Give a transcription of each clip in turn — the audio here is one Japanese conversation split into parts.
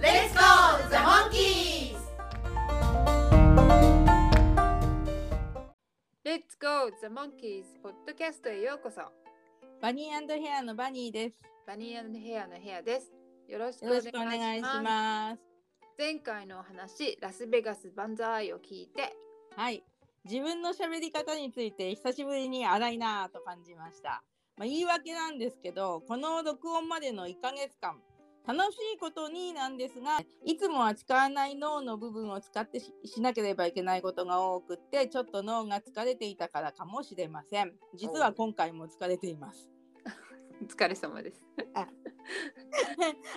Let's go, the monkeys! Let's go the monkeys. ポッドキャストへようこそ。バニーヘアのバニーです。バニーヘアのヘアです。よろしくおよろしくお願いし願いします。ます前回のお話ラスベガス万歳を聞いて。はい。自分の喋り方について久しぶりに荒いなぁと感じました、まあ、言い訳なんですけどこの録音までの1ヶ月間楽しいことになんですがいつもは使わない脳の部分を使ってししなければいけないことが多くってちょっと脳が疲れていたからかもしれません。実は今回も疲れています。お疲れ様です。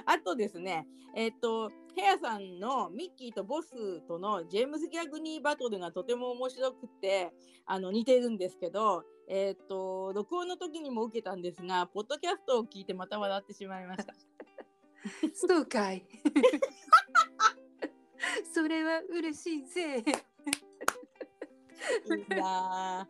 あ とですね、えっ、と、ヘアさんのミッキーとボスとのジェームズ・ギャグニーバトルがとても面白くて、あの似てるんですけど、えっ、と、録音の時にも受けたんですが、ポッドキャストを聞いてまた笑ってしまいました。そうかい。それは嬉しいぜ。いいな。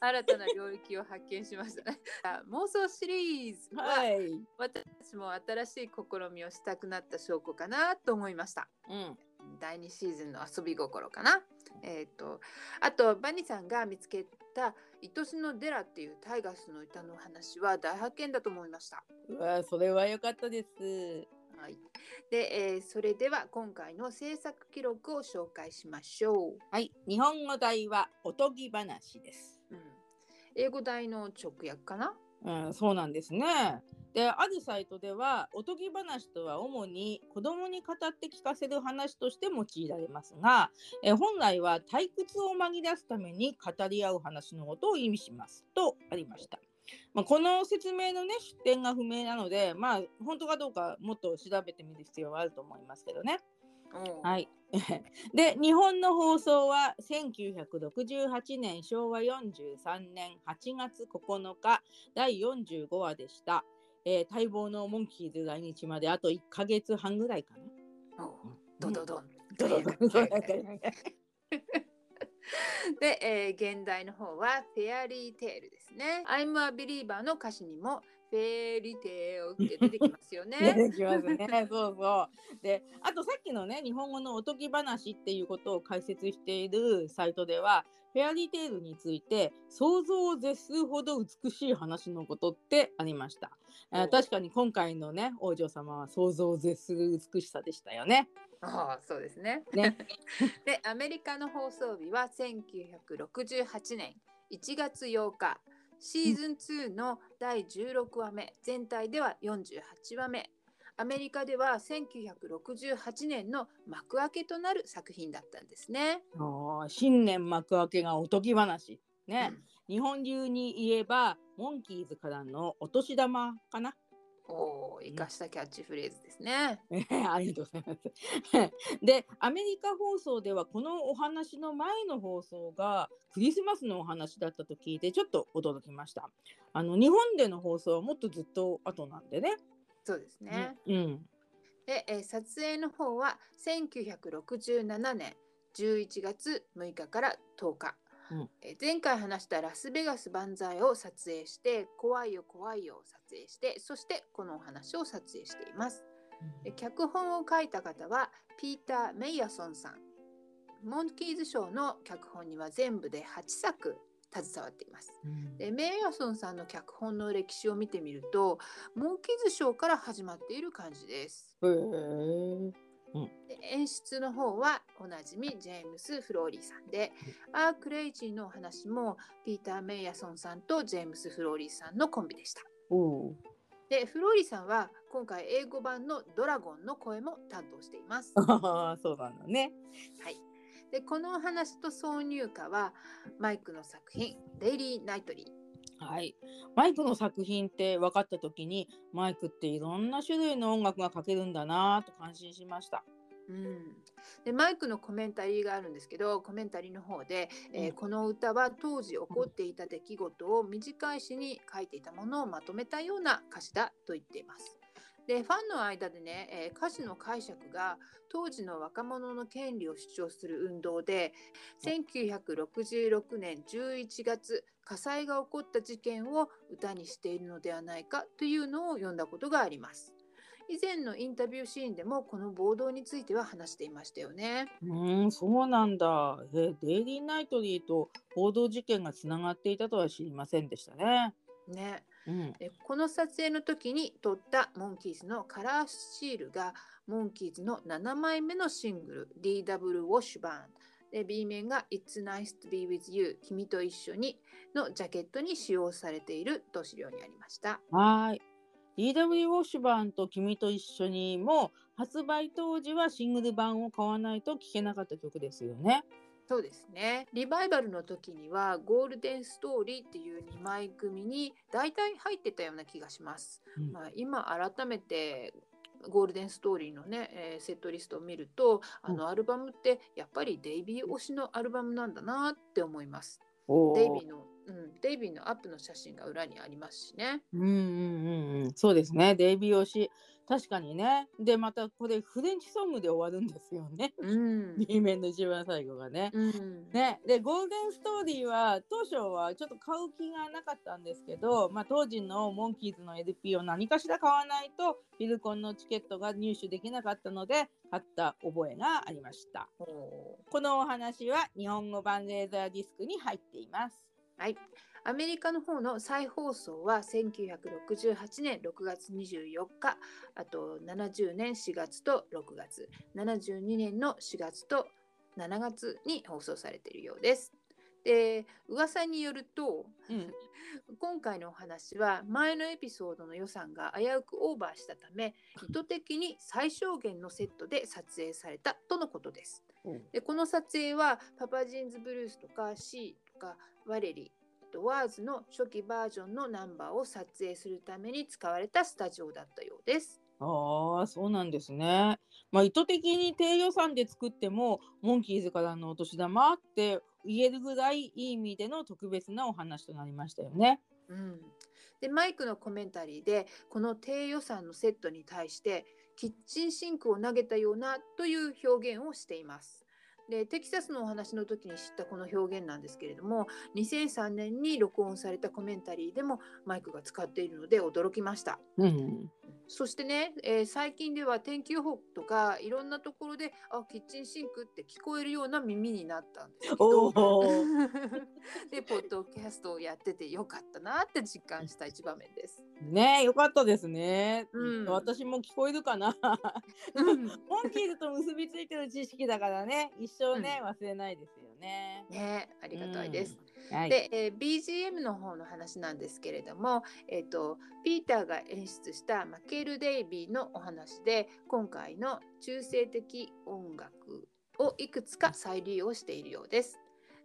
新たな領域を発見しましたね。あ妄想シリーズぁは、はい。私も新しい試みをしたくなった証拠かなと思いました。うん。第2シーズンの遊び心かな。えっ、とあとバニさんが見つけた「愛しのデラ」っていうタイガースの歌の話は大発見だと思いましたうわそれは良かったです。はい、で、えーそれでは今回の制作記録を紹介しましょはい。日本語題はおとぎ話です。う、うん、英語題の直訳かな？うん、そうなんですね。で、あるサイトでは、おとぎ話とは主に子供に語って聞かせる話として用いられますが、え本来は退屈を紛らわすために語り合う話のことを意味しますとありました。まあ、この説明のね、出典が不明なので、まあ、本当かどうかもっと調べてみる必要はあると思いますけどね。はい。で、日本の放送は1968年昭和43年8月9日第45話でした。えー待望のモンキーズ来日まであと1ヶ月半ぐらいかな。で、えー現代の方はフェアリーテールですね。I'm a believer の歌詞にもフェアリテールって出てきますよ出。てきますね。そうそう。で、あとさっきのね、日本語のおとぎ話っていうことを解説しているサイトでは、フェアリーテールについて想像を絶するほど美しい話のことってありました。え確かに今回のね、王女様は想像を絶する美しさでしたよね。ああ、そうですね。ねで、アメリカの放送日は1968年1月8日。シーズン2の第16話目、全体では48話目。アメリカでは1968年の幕開けとなる作品だったんですね。新年幕開けがおとぎ話。ね、うん日本流に言えば、モンキーズからのお年玉かな。おお、生かしたキャッチフレーズですね。ありがとうございます。で、アメリカ放送ではこのお話の前の放送がクリスマスのお話だったと聞いてちょっと驚きました。あの日本での放送はもっとずっと後なんでね。そうですね。うん。で、えー撮影の方は1967年11月6日から10日、うん。えー前回話したラスベガス万歳を撮影して怖いよ怖いよを撮影してそしてこのお話を撮影しています。で脚本を書いた方はピーター・メイヤソンさん。モンキーズショーの脚本には全部で8作携わっています。うん。でメイヤソンさんの脚本の歴史を見てみるとモンキーズショーから始まっている感じですで演出の方はおなじみジェームス・フローリーさんで、アークレイジーのお話もピーター・メイヤソンさんとジェームス・フローリーさんのコンビでした。で、フローリーさんは今回英語版のドラゴンの声も担当しています。そうなんだね。はい。で、このお話と挿入歌はマイクの作品、デイリー・ナイトリー。はい、マイクの作品って分かった時にマイクっていろんな種類の音楽が書けるんだなと感心しました。うん、でマイクのコメンタリーがあるんですけどコメンタリーの方で、えーこの歌は当時起こっていた出来事を短い詩に書いていたものをまとめたような歌詞だと言っています。でファンの間でね、えー歌詞の解釈が当時の若者の権利を主張する運動で1966年11月火災が起こった事件を歌にしているのではないかというのを読んだことがあります。以前のインタビューシーンでもこの暴動については話していましたよね。うーん、そうなんだ。え、デイリーナイトリーと報道事件がつながっていたとは知りませんでしたね。ねうん。でこの撮影の時に撮ったモンキーズのカラーシールがモンキーズの7枚目のシングル DW ウォッシュバーンで B 面が It's nice to be with you 君と一緒にのジャケットに使用されていると資料にありました。はーい。DW ウォッシュバーンと君と一緒にも発売当時はシングル版を買わないと聴けなかった曲ですよね。そうですね。リバイバルの時にはゴールデンストーリーっていう2枚組に大体入ってたような気がします。うんまあ、今改めてゴールデンストーリーのね、えーセットリストを見るとあのアルバムってやっぱりデイビー推しのアルバムなんだなって思います。デイビーの、うん、デイビーのアップの写真が裏にありますしね。うんうんうんうん、そうですね。デイビー推し。確かにね。で、またこれフレンチソングで終わるんですよね。うん。B 面の一番最後がね。うん。ね、でゴールデンストーリーは当初はちょっと買う気がなかったんですけど、まあ、当時のモンキーズの LP を何かしら買わないとフィルコンのチケットが入手できなかったので買った覚えがありましたこのお話は日本語版レーザーディスクに入っていますはい。アメリカの方の再放送は1968年6月24日、あと70年4月と6月、72年の4月と7月に放送されているようです。で、噂によると、うん 今回のお話は前のエピソードの予算が危うくオーバーしたため、意図的に最小限のセットで撮影されたとのことです。でこの撮影はパパジーンズブルースとか C とかワレリあとワーズの初期バージョンのナンバーを撮影するために使われたスタジオだったようです。ああそうなんですね。まあ意図的に低予算で作ってもモンキーズからのお年玉って言えるぐらいいい意味での特別なお話となりましたよね。うん、でマイクのコメンタリーでこの低予算のセットに対してキッチンシンクを投げたようなという表現をしています。でテキサスのお話の時に知ったこの表現なんですけれども2003年に録音されたコメンタリーでもマイクが使っているので驚きました。うん、そしてね、えー最近では天気予報とかいろんなところであキッチンシンクって聞こえるような耳になったんですけど でポッドキャストをやっててよかったなって実感した一場面です。ねえよかったですね。うん私も聞こえるかな。うんモンキーズと結びついてる知識だからね一生ね、忘れないですよね。ねありがたいです。はい。で、えー BGM の方の話なんですけれども、えー、とピーターが演出したマケル・デイビーのお話で今回の中性的音楽をいくつか再利用しているようです。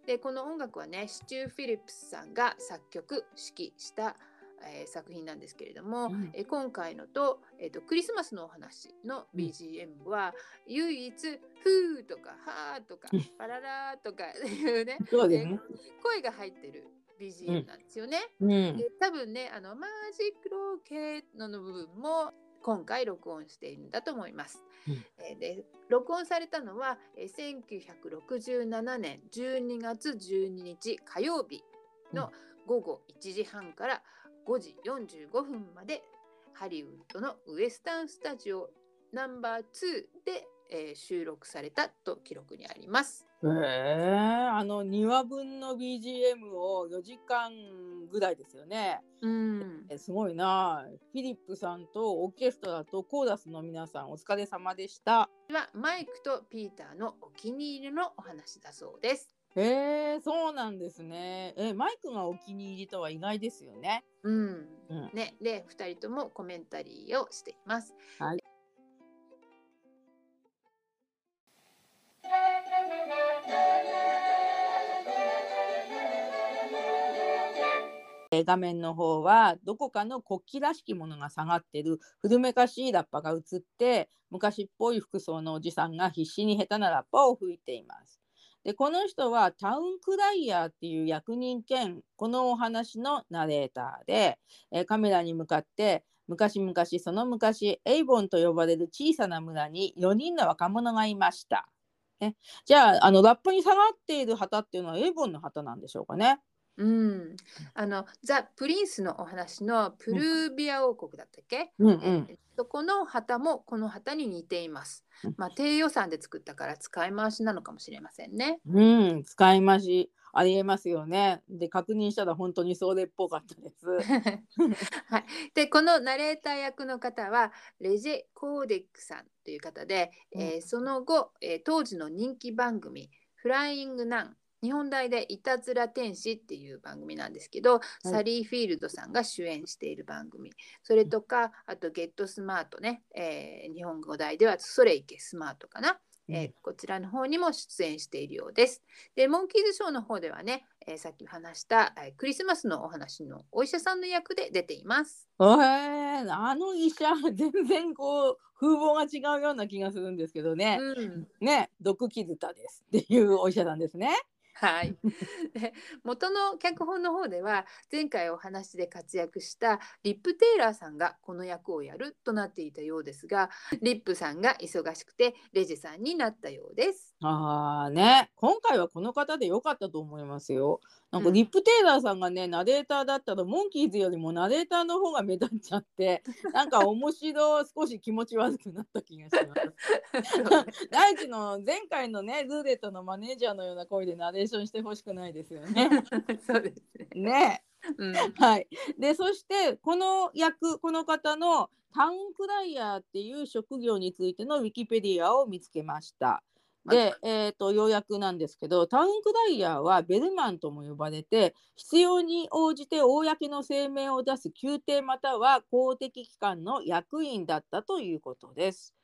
でこの音楽はねシチュー・フィリップスさんが作曲指揮した、えー作品なんですけれども、うんえー今回のと,、えーとクリスマスのお話の BGM は、唯一「ふー」とか「はー」とかうん「パララー」とか いうねそうですね。声が入ってる BGM なんですよね。うん。で多分ねあのマジックロケットの部分も今回録音しているんだと思います。うんえーで録音されたのは、えー1967年12月12日火曜日の午後1時半から5時45分までハリウッドのウエスタンスタジオナンバー2で、えー収録されたと記録にあります。へえあの2話分の BGM を4時間ぐらいですよね。うんえすごいな。フィリップさんとオーケストラとコーラスの皆さんお疲れ様でした。はマイクとピーターのお気に入りのお話だそうです。へえそうなんですね。えマイクがお気に入りとは意外ですよね。うん。うんね、で2人ともコメンタリーをしています。はいえー画面の方はどこかの国旗らしきものが下がってる古めかしいラッパが映って昔っぽい服装のおじさんが必死に下手なラッパを吹いています。でこの人はタウンクライヤーっていう役人兼このお話のナレーターで、えーカメラに向かって昔々その昔エイボンと呼ばれる小さな村に4人の若者がいました。ね、じゃああのラップに下がっている旗っていうのはエイボンの旗なんでしょうかね。うん、あのザ・プリンスのお話のプルービア王国だったっけ、うんうんえそこの旗もこの旗に似ていますうん。まあ低予算で作ったから使い回しなのかもしれませんね。うん、使い回しありえますよね。で確認したら本当にそれっぽかったです。はい、でこのナレーター役の方はレジェ・コーデックさんという方で、えーその後、えー当時の人気番組「フライング・ナン」日本大で「いたずら天使」っていう番組なんですけど、サリー・フィールドさんが主演している番組それとかあと「ゲット・スマートね」えー日本語題では「それいけスマート」かな。えーこちらの方にも出演しているようです。で、モンキーズショーの方ではね、えーさっき話した、えークリスマスのお話のお医者さんの役で出ています。えー、あの医者全然こう風貌が違うような気がするんですけどね。うん、ね毒キズタですっていうお医者さんですね。はい。で元の脚本の方では前回お話で活躍したリップ・テイラーさんがこの役をやるとなっていたようですがリップさんが忙しくてレジさんになったようです。ああね今回はこの方で良かったと思いますよ。なんかうんリップテイラーさんがね、ナレーターだったらモンキーズよりもナレーターの方が目立っちゃって なんか面白い少し気持ち悪くなった気がします。大地の前回のねルーレットのマネージャーのような声でナレーションしてほしくないですよね。そうですね。ねうんはい。でそしてこの役この方のタウンクライヤーっていう職業についてのウィキペディアを見つけました。で、えー、とようやくなんですけどタウンクライヤーはベルマンとも呼ばれて必要に応じて公の声明を出す宮廷または公的機関の役員だったということです。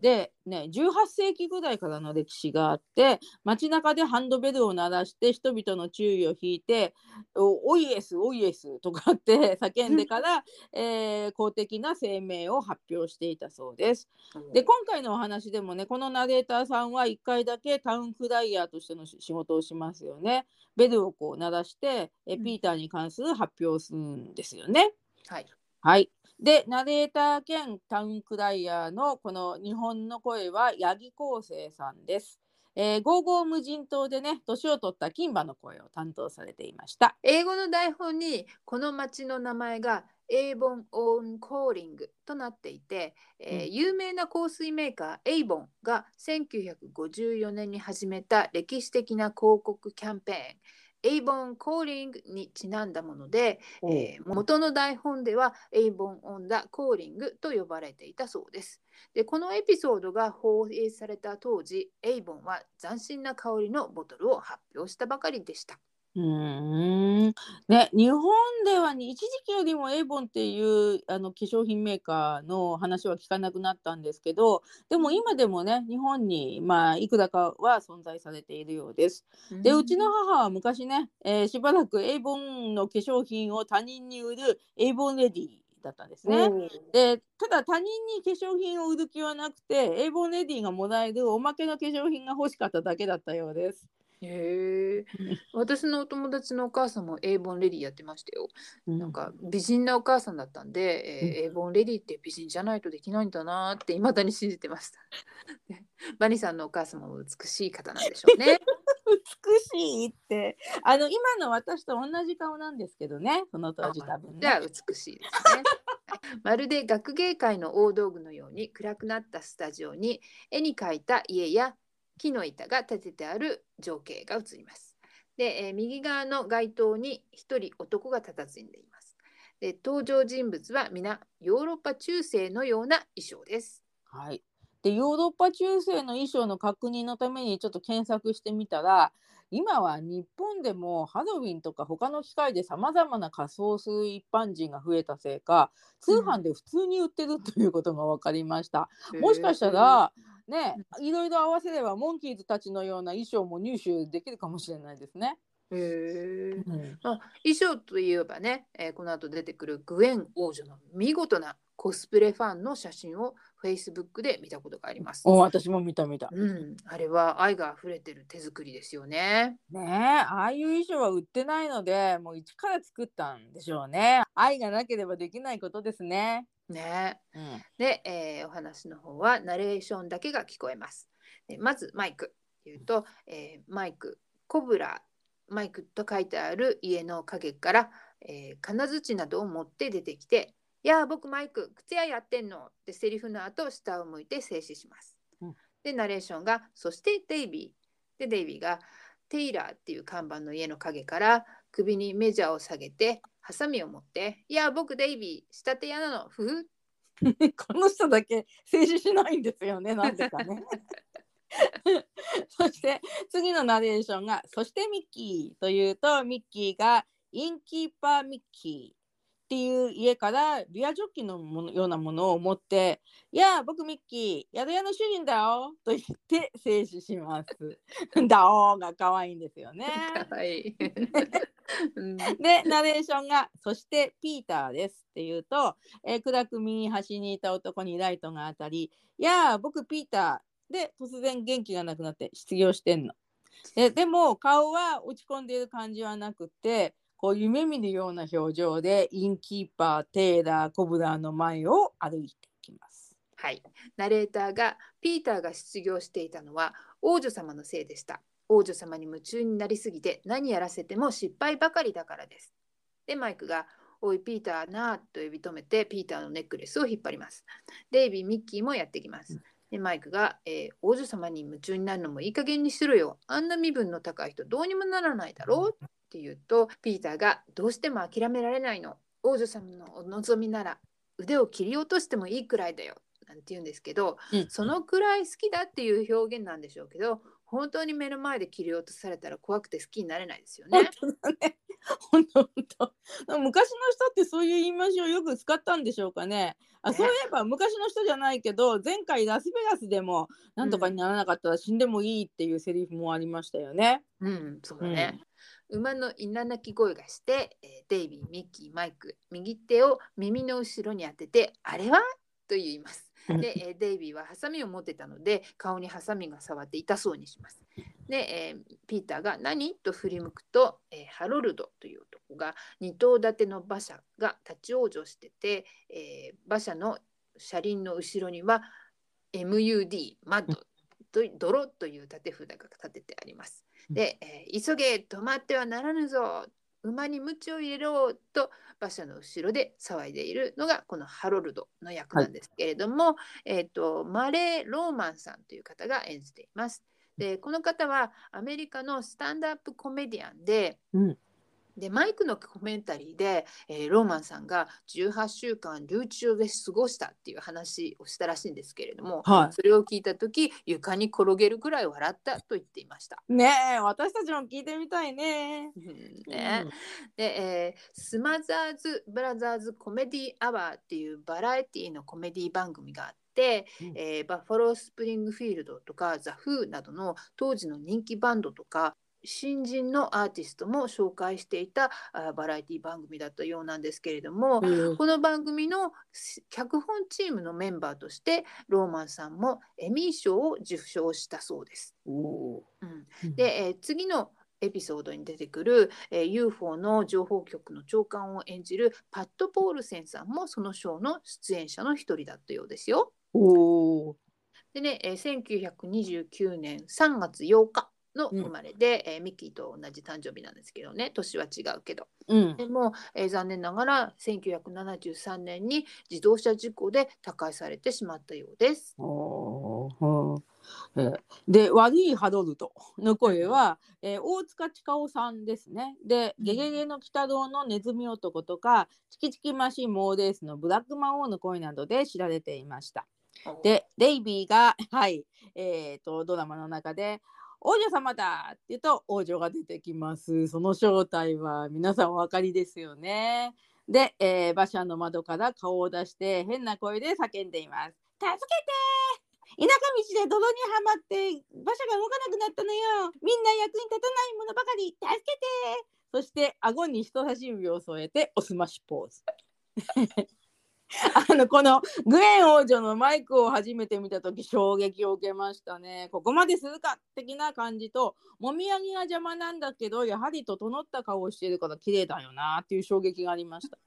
で、ね、18世紀ぐらいからの歴史があって街中でハンドベルを鳴らして人々の注意を引いて「おおイエスおイエス」とかって叫んでから、えー公的な声明を発表していたそうです。で今回のお話でもねこのナレーターさんは1回だけタウンクライヤーとしての仕仕事をしますよね。ベルをこう鳴らしてえうんピーターに関する発表をするんですよね。はい。はい。で、ナレーター兼タウンクライヤーのこの日本の声は八木昴生さんです。えー、ゴーゴー無人島でね、年を取った金馬の声を担当されていました。英語の台本にこの町の名前が Avon on Calling となっていて、えーうん有名な香水メーカーエイボンが1954年に始めた歴史的な広告キャンペーン Avon Calling にちなんだもので、えー元の台本では Avon on the Calling と呼ばれていたそうです。でこのエピソードが放映された当時エイボンは斬新な香りのボトルを発表したばかりでした。うーんね、日本では一時期よりもエイボンっていうあの化粧品メーカーの話は聞かなくなったんですけどでも今でもね日本に、まあ、いくらかは存在されているようです。でうちの母は昔ね、えーしばらくエイボンの化粧品を他人に売るエイボンレディだったんですね。でただ他人に化粧品を売る気はなくてエイボンレディがもらえるおまけの化粧品が欲しかっただけだったようです。へえ私のお友達のお母さんもエイボンレディやってましたよ。なんか美人なお母さんだったんで、えーエイボンレディって美人じゃないとできないんだなって未だに信じてました。ね バニさんのお母様も美しい方なんでしょうね。美しいってあの今の私と同じ顔なんですけどねその当時多分ね。じゃあ美しいですね。は いまるで学芸会の大道具のように暗くなったスタジオに絵に描いた家や木の板が立ててある情景が映ります。で、えー右側の街灯に一人男が佇んでいます。で登場人物は皆ヨーロッパ中世のような衣装です。はい、でヨーロッパ中世の衣装の確認のためにちょっと検索してみたら今は日本でもハロウィンとか他の機会でさまざまな仮装する一般人が増えたせいか通販で普通に売ってるということが分かりました。もしかしたらねいろいろ合わせればモンキーズたちのような衣装も入手できるかもしれないですね。へえ。うんまあ、衣装といえばね、えーこの後出てくるグエン王女の見事なコスプレファンの写真を Facebook で見たことがあります。お私も見た見た。うん、あれは愛が溢れてる手作りですよね。ねえああいう衣装は売ってないのでもう一から作ったんでしょうね。愛がなければできないことですね。ね。うんで、えーお話の方はナレーションだけが聞こえます。でまずマイクっていうと、えーマイクコブラマイクと書いてある家の陰から、えー金槌などを持って出てきて「いやー僕マイク靴屋やってんの」ってセリフの後下を向いて静止します。うんでナレーションが「そしてデイビー」でデイビーがテイラーっていう看板の家の陰から首にメジャーを下げてハサミを持って「いや僕デイビー仕立て屋なの。ふふ」この人だけ静止しないんですよね、なんでかね。そして次のナレーションが「そしてミッキー」というとミッキーがインキーパーミッキー。っていう家からビアジョッキのものようなものを持って「いや僕ミッキー宿屋の主人だよ」と言って静止します。ダオーが可愛いんですよね。いい。う んでナレーションが「そしてピーターです」っていうと、えー暗く右端にいた男にライトが当たり「いやー僕ピーター」で突然元気がなくなって失業してんの。ででも顔は落ち込んでいる感じはなくてこう夢見るような表情で innkeeper tailor cobbler の前を歩いていきます。はい。ナレーターがピーターが失業していたのは王女様のせいでした。王女様に夢中になりすぎて何やらせても失敗ばかりだからです。で、マイクがおいピーターなあと呼び止めてピーターのネックレスを引っ張ります。デイビー、ミッキーもやってきます。で、マイクが、えー王女様に夢中になるのもいい加減にしろよ。あんな身分の高い人どうにもならないだろうって言うとピーターがどうしても諦められないの。王女様のお望みなら腕を切り落としてもいいくらいだよ。なんて言うんですけど、そのくらい好きだっていう表現なんでしょうけど本当に目の前で切り落とされたら怖くて好きになれないですよ本ね。当だね。本当本当。昔の人ってそういう言い回しをよく使ったんでしょうかね。あ、ねそういえば昔の人じゃないけど、前回ラスベガスでもなんとかにならなかったら死んでもいいっていうセリフもありましたよね。うん、そうだね。馬の稲鳴き声がして、えーデイビー、ミッキー、マイク、右手を耳の後ろに当てて、あれは？と言います。で、えーデイビーはハサミを持ってたので、顔にハサミが触って痛そうにします。で、えーピーターが何？と振り向くと、えーハロルドという男が2頭立ての馬車が立ち往生してて、えー馬車の車輪の後ろには MUD、マッドと泥という立て札が立ててあります。で、えー急げ止まってはならぬぞ馬に鞭を入れろと馬車の後ろで騒いでいるのがこのハロルドの役なんですけれども、えー、とマレー・ローマンさんという方が演じています。でこの方はアメリカのスタンドアップコメディアンでうんでマイクのコメンタリーで、えーローマンさんが18週間留置場で過ごしたっていう話をしたらしいんですけれども、はそれを聞いた時床に転げるくらい笑ったと言っていました。い。ねえ、私たちも聞いてみたいね。ねで、えースマザーズ・ブラザーズ・コメディアワーっていうバラエティのコメディ番組があって、うんえーバッファロー・スプリングフィールドとかザ・フーなどの当時の人気バンドとか新人のアーティストも紹介していたあバラエティ番組だったようなんですけれども、うんこの番組のし脚本チームのメンバーとしてローマンさんもエミー賞を受賞したそうです。うん。で、えー次のエピソードに出てくる、えー UFO の情報局の長官を演じるパット・ポールセンさんもそのショーの出演者の一人だったようですよ。でね、えー1929年3月8日のうん。生まれで、えーミッキーと同じ誕生日なんですけどね。年は違うけど。うん。でも、えー残念ながら1973年に自動車事故で他界されてしまったようです。えーで悪いハドルドの声は、えー大塚千佳夫さんですね。で「ゲゲゲの鬼太郎」のネズミ男とか「チキチキマシンモーレース」のブラック魔王の声などで知られていました。でデイビーが、はいえー、とドラマの中で「王女様だ!」って言うと王女が出てきます。その正体は皆さんお分かりですよね。で、えー馬車の窓から顔を出して変な声で叫んでいます。助けて田舎道で泥にはまって馬車が動かなくなったのよみんな役に立たないものばかり助けてそして顎に人差し指を添えておすましポーズあのこのグエン王女のマイクを初めて見た時衝撃を受けましたねここまでするか的な感じともみあげが邪魔なんだけどやはり整った顔をしているから綺麗だよなっていう衝撃がありました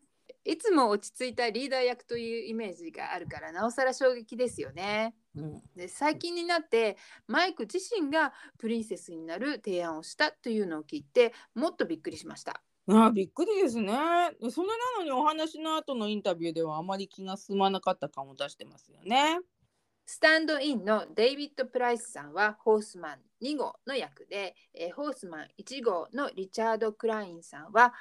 いつも落ち着いたリーダー役というイメージがあるからなおさら衝撃ですよね。うん、で最近になってマイク自身がプリンセスになる提案をしたというのを聞いてもっとびっくりしました。あびっくりですね。それなのにお話の後のインタビューではあまり気が進まなかった感を出してますよね。スタンドインのデイビッド・プライスさんはホースマン2号の役で、えーホースマン1号のリチャード・クラインさんは、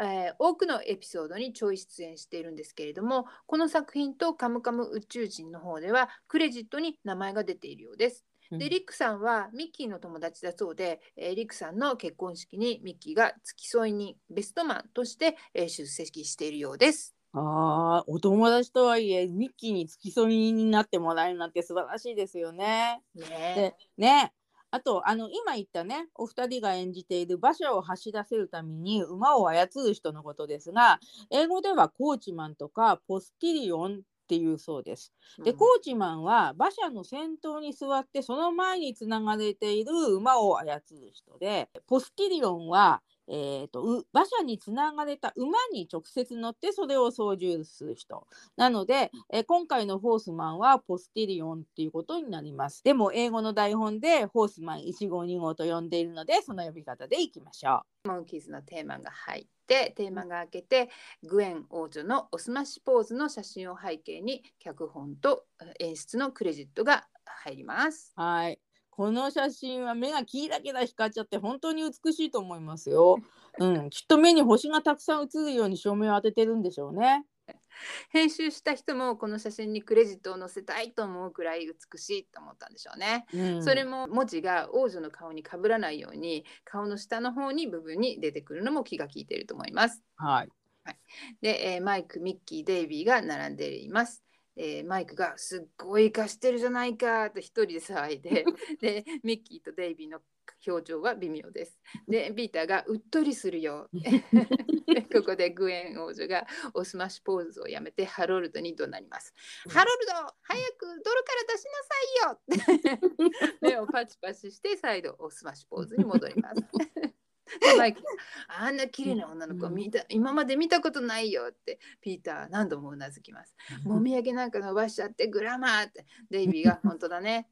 えー多くのエピソードにちょい出演しているんですけれどもこの作品と「カムカム宇宙人」の方ではクレジットに名前が出ているようです。でリックさんはミッキーの友達だそうで、えーリックさんの結婚式にミッキーが付き添い人ベストマンとして、えー出席しているようです。ああ、お友達とはいえミッキーに付き添いになってもらえるなんて素晴らしいですよね。ねでねあとあの今言ったねお二人が演じている馬車を走らせるために馬を操る人のことですが英語ではコーチマンとかポスティリオンっていうそうです。でうん。コーチマンは馬車の先頭に座ってその前につながれている馬を操る人でポスティリオンは、えー、とう馬車につながれた馬に直接乗ってそれを操縦する人。なので、えー今回のホースマンはポスティリオンっていうことになります。でも英語の台本でホースマン1号2号と呼んでいるのでその呼び方でいきましょモンキーズのテーマが入ってテーマが明けてグエン王女のおすましポーズの写真を背景に脚本と演出のクレジットが入ります。はいこの写真は目がキラキラ光っちゃって本当に美しいと思いますよ。うん、きっと目に星がたくさん映るように照明を当ててるんでしょうね。編集した人もこの写真にクレジットを載せたいと思うくらい美しいと思ったんでしょうね。うん、それも文字が王女の顔にかぶらないように顔の下の方に部分に出てくるのも気が利いていると思います。はい。で、えーマイク、ミッキー、デイビーが並んでいます。えーマイクがすっごい貸してるじゃないかと一人で騒いででミッキーとデイビーの表情は微妙です。でピーターがうっとりするよ。で ここでグエン王女がおスマッシュポーズをやめてハロルドに怒鳴ります。ハロルド早く泥から出しなさいよ 目をパチパチして再度おスマッシュポーズに戻ります。でマイクがあんな綺麗な女の子見た今まで見たことないよってピーターは何度もうなずきます。もみあげなんか伸ばしちゃってグラマーってデイビーが本当だね。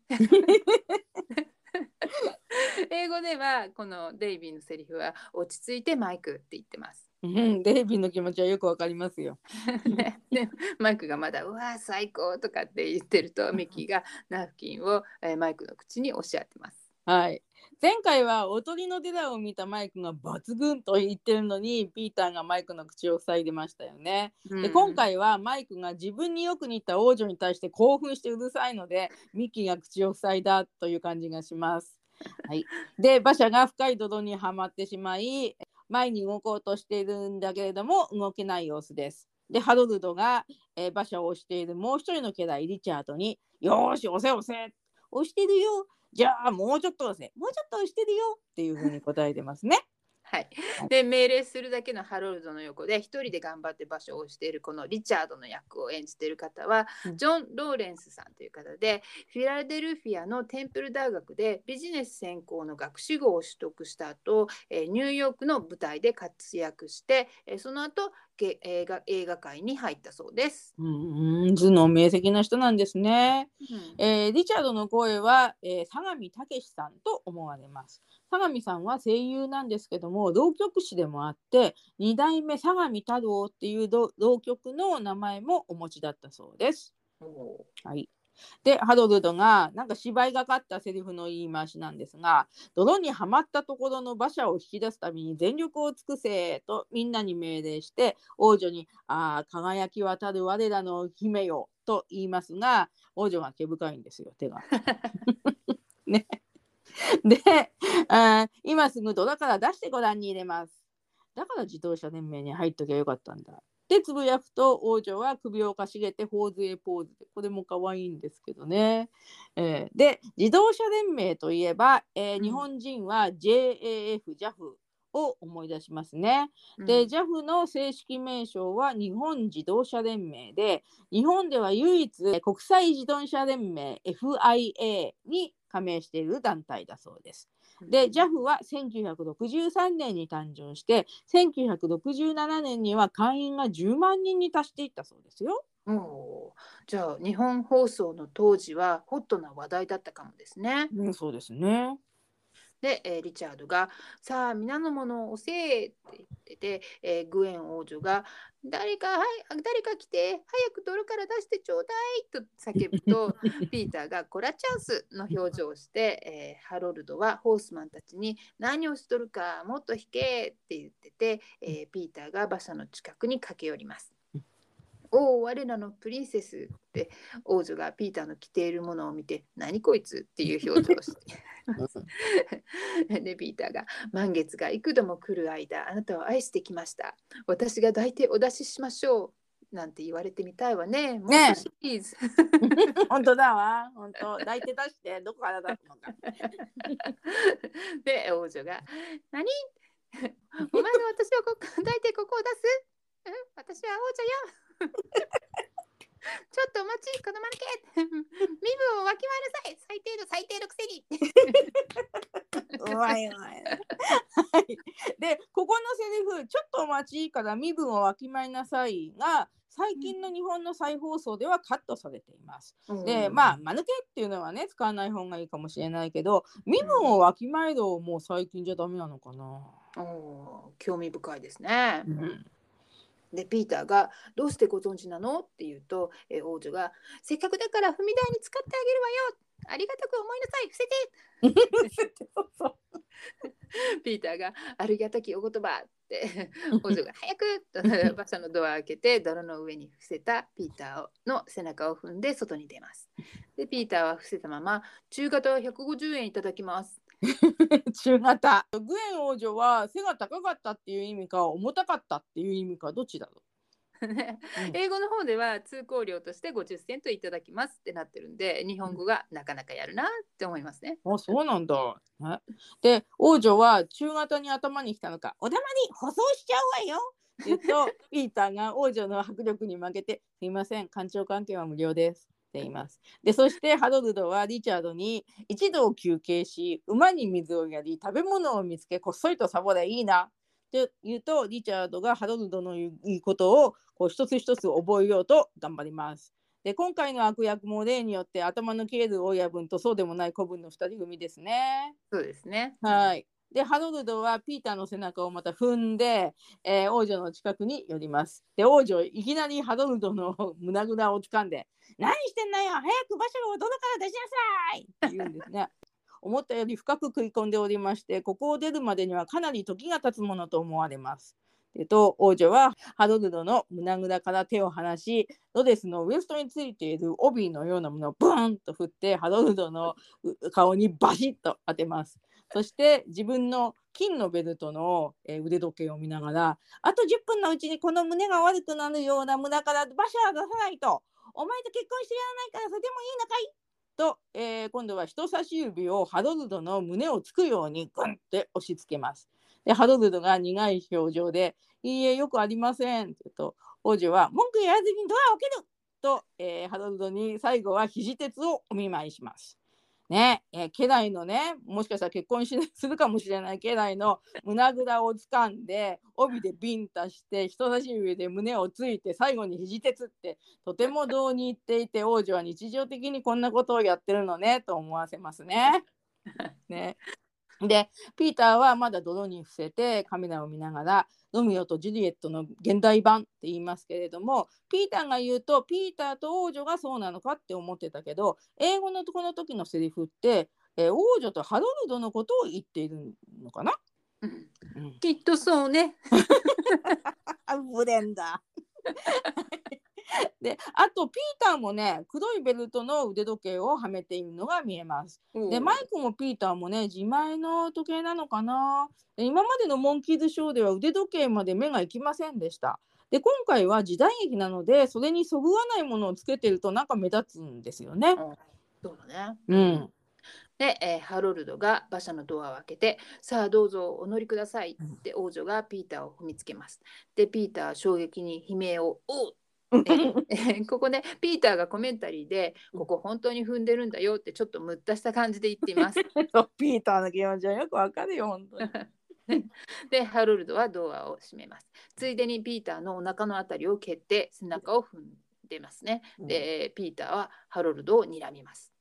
英語ではこのデイビーのセリフは落ち着いてマイクって言ってます。うん、デイビーの気持ちはよくわかりますよ。ねでマイクがまだ「うわー最高!」とかって言ってるとミッキーがナフキンを、えーマイクの口に押し当てます。はい。前回はおとりのデラを見たマイクが抜群と言ってるのにピーターがマイクの口を塞いでましたよね。でうん今回はマイクが自分によく似た王女に対して興奮してうるさいのでミッキーが口を塞いだという感じがします。はい、で馬車が深い泥にはまってしまい前に動こうとしているんだけれども動けない様子です。でハロルドが、え馬車を押しているもう一人の家来リチャードに「よーし押せ押せ押してるよじゃあもうちょっと押せもうちょっと押してるよ」っていうふうに答えてますね。はい、で命令するだけのハロルドの横で一人で頑張って場所をしているこのリチャードの役を演じている方は、うんジョン・ローレンスさんという方でフィラデルフィアのテンプル大学でビジネス専攻の学士号を取得した後、えーニューヨークの舞台で活躍して、えーその後げ映画映画界に入ったそうです。うんうん頭脳明晰な人なんですね。うんえーリチャードの声は、えー相模武さんと思われます。相模さんは声優なんですけども浪曲師でもあって二代目相模太郎っていうど浪曲の名前もお持ちだったそうです。はい、でハロルドがなんか芝居がかったセリフの言い回しなんですが泥にはまったところの馬車を引き出すために全力を尽くせとみんなに命令して王女に「ああ輝き渡る我らの姫よ」と言いますが王女が毛深いんですよ手が。ね、であー今すぐ泥から出してご覧に入れます。だから自動車連盟に入っときゃよかったんだ。でつぶやくと王女は首をかしげて頬杖ポーズでこれも可愛いんですけどね。えーで自動車連盟といえば、えーうん日本人は JAF、JAF を思い出しますね。で、JAF の正式名称は日本自動車連盟で日本では唯一えー国際自動車連盟 FIA に加盟している団体だそうです。で JAF は1963年に誕生して1967年には会員が10万人に達していったそうですよ。おじゃあ日本放送の当時はホットな話題だったかもですね。うん、そうですね。で、えーリチャードが「さあ皆のものを押せ!」って言ってて、えーグエン王女が「誰かはい誰か来て早く泥から出してちょうだい!」と叫ぶと ピーターが「こらチャンス!」の表情をして、えーハロルドはホースマンたちに「何をしとるかもっと引け!」って言ってて、えーピーターが馬車の近くに駆け寄ります。おお我らのプリンセスって王女がピーターの着ているものを見て「何こいつ!」っていう表情をして。でピーターが「満月が幾度も来る間あなたを愛してきました。私が抱いてお出ししましょう」なんて言われてみたいわね。ねえシリーズ本当だわ。本当。抱いて出してどこから出すのか。で王女が「何？お前の私をこ抱いてここを出す？うん？私は王女よちょっとお待ち子供抜け身分をわきまえなさい最低の最低のくせにうまいうまい。はい。で、ここのセリフ、ちょっとお待ちから身分をわきまえなさいが、最近の日本の再放送ではカットされています。で、まあ、間抜けっていうのはね、使わない方がいいかもしれないけど、身分をわきまえろもう最近じゃダメなのかな。あおー興味深いですね。うんでピーターが「どうしてご存知なの?」って言うと、えー王女が「せっかくだから踏み台に使ってあげるわよありがたく思いなさい伏せて!そうそう」ピーターが「ありがたきお言葉」って王女が「早く!」と馬車のドアを開けて泥の上に伏せたピーターの背中を踏んで外に出ます。でピーターは伏せたまま「中型は150円いただきます」中型。グエン王女は背が高かったっていう意味か、重たかったっていう意味か、どっちだろねうん英語の方では通行料として50セントいただきますってなってるんで日本語がなかなかやるなって思いますね。う。あ、そうなんだ。ねで、王女は中型に頭に来たのか、お玉に舗装しちゃうわよ。って言うと、ピーターが王女の迫力に負けて、すいません、官庁関係は無料です。って言います。で、そしてハロルドはリチャードに一度休憩し、馬に水をやり、食べ物を見つけ、こっそりとサボでいいな。って言うと、リチャードがハロルドの言うことをこう一つ一つ覚えようと頑張ります。で、今回の悪役も例によって頭の切れる親分とそうでもない子分の二人組ですね。そうですね。はい。で、ハロルドはピーターの背中をまた踏んで、えー王女の近くに寄ります。で、王女、いきなりハロルドの胸ぐらを掴んで、何してんのよ早く馬車を泥から出しなさいって言うんですね。思ったより深く食い込んでおりまして、ここを出るまでにはかなり時が経つものと思われます。でと王女はハロルドの胸ぐらから手を離し、ドレスのウエストについている帯のようなものをブーンと振って、ハロルドの顔にバシッと当てます。そして自分の金のベルトの、えー腕時計を見ながら、あと10分のうちにこの胸が悪くなるような胸から馬車を出さないと、お前と結婚してやらないからそれでもいいのかい？と、えー今度は人差し指をハロルドの胸をつくようにグンって押し付けます。で、ハロルドが苦い表情で、いいえ、よくありません。っと、王女は文句言わずにドアを開けると、えーハロルドに最後は肘鉄をお見舞いします。ねえー家来のね、もしかしたら結婚しするかもしれない家来の胸ぐらを掴んで、帯でビンタして、人差し指で胸をついて、最後に肘鉄って、とてもどうに入っていて、王女は日常的にこんなことをやってるのね、と思わせますね。ねで、ピーターはまだ泥に伏せてカメラを見ながら、ロミオとジュリエットの現代版って言いますけれども、ピーターが言うと、ピーターと王女がそうなのかって思ってたけど、英語のこの時のセリフって、えー王女とハロルドのことを言っているのかな、うんうん、きっとそうね。あブレンダー。であとピーターもね黒いベルトの腕時計をはめているのが見えます。でマイクもピーターもね自前の時計なのかなで今までのモンキーズショーでは腕時計まで目が行きませんでした。で今回は時代劇なのでそれにそぐわないものをつけてるとなんか目立つんですよね。そうだね。うん、で、えーハロルドが馬車のドアを開けて「さあどうぞお乗りください」って王女がピーターを踏みつけます。でピーターは衝撃に悲鳴を「おう!」え ここねピーターがコメンタリーで「ここ本当に踏んでるんだよ」ってちょっとむったした感じで言っています。ピーターの気持ちはよくわかるよ本当に。でハロルドはドアを閉めます。ついでにピーターのお腹のあたりを蹴って背中を踏んでますね。でピーターはハロルドを睨みます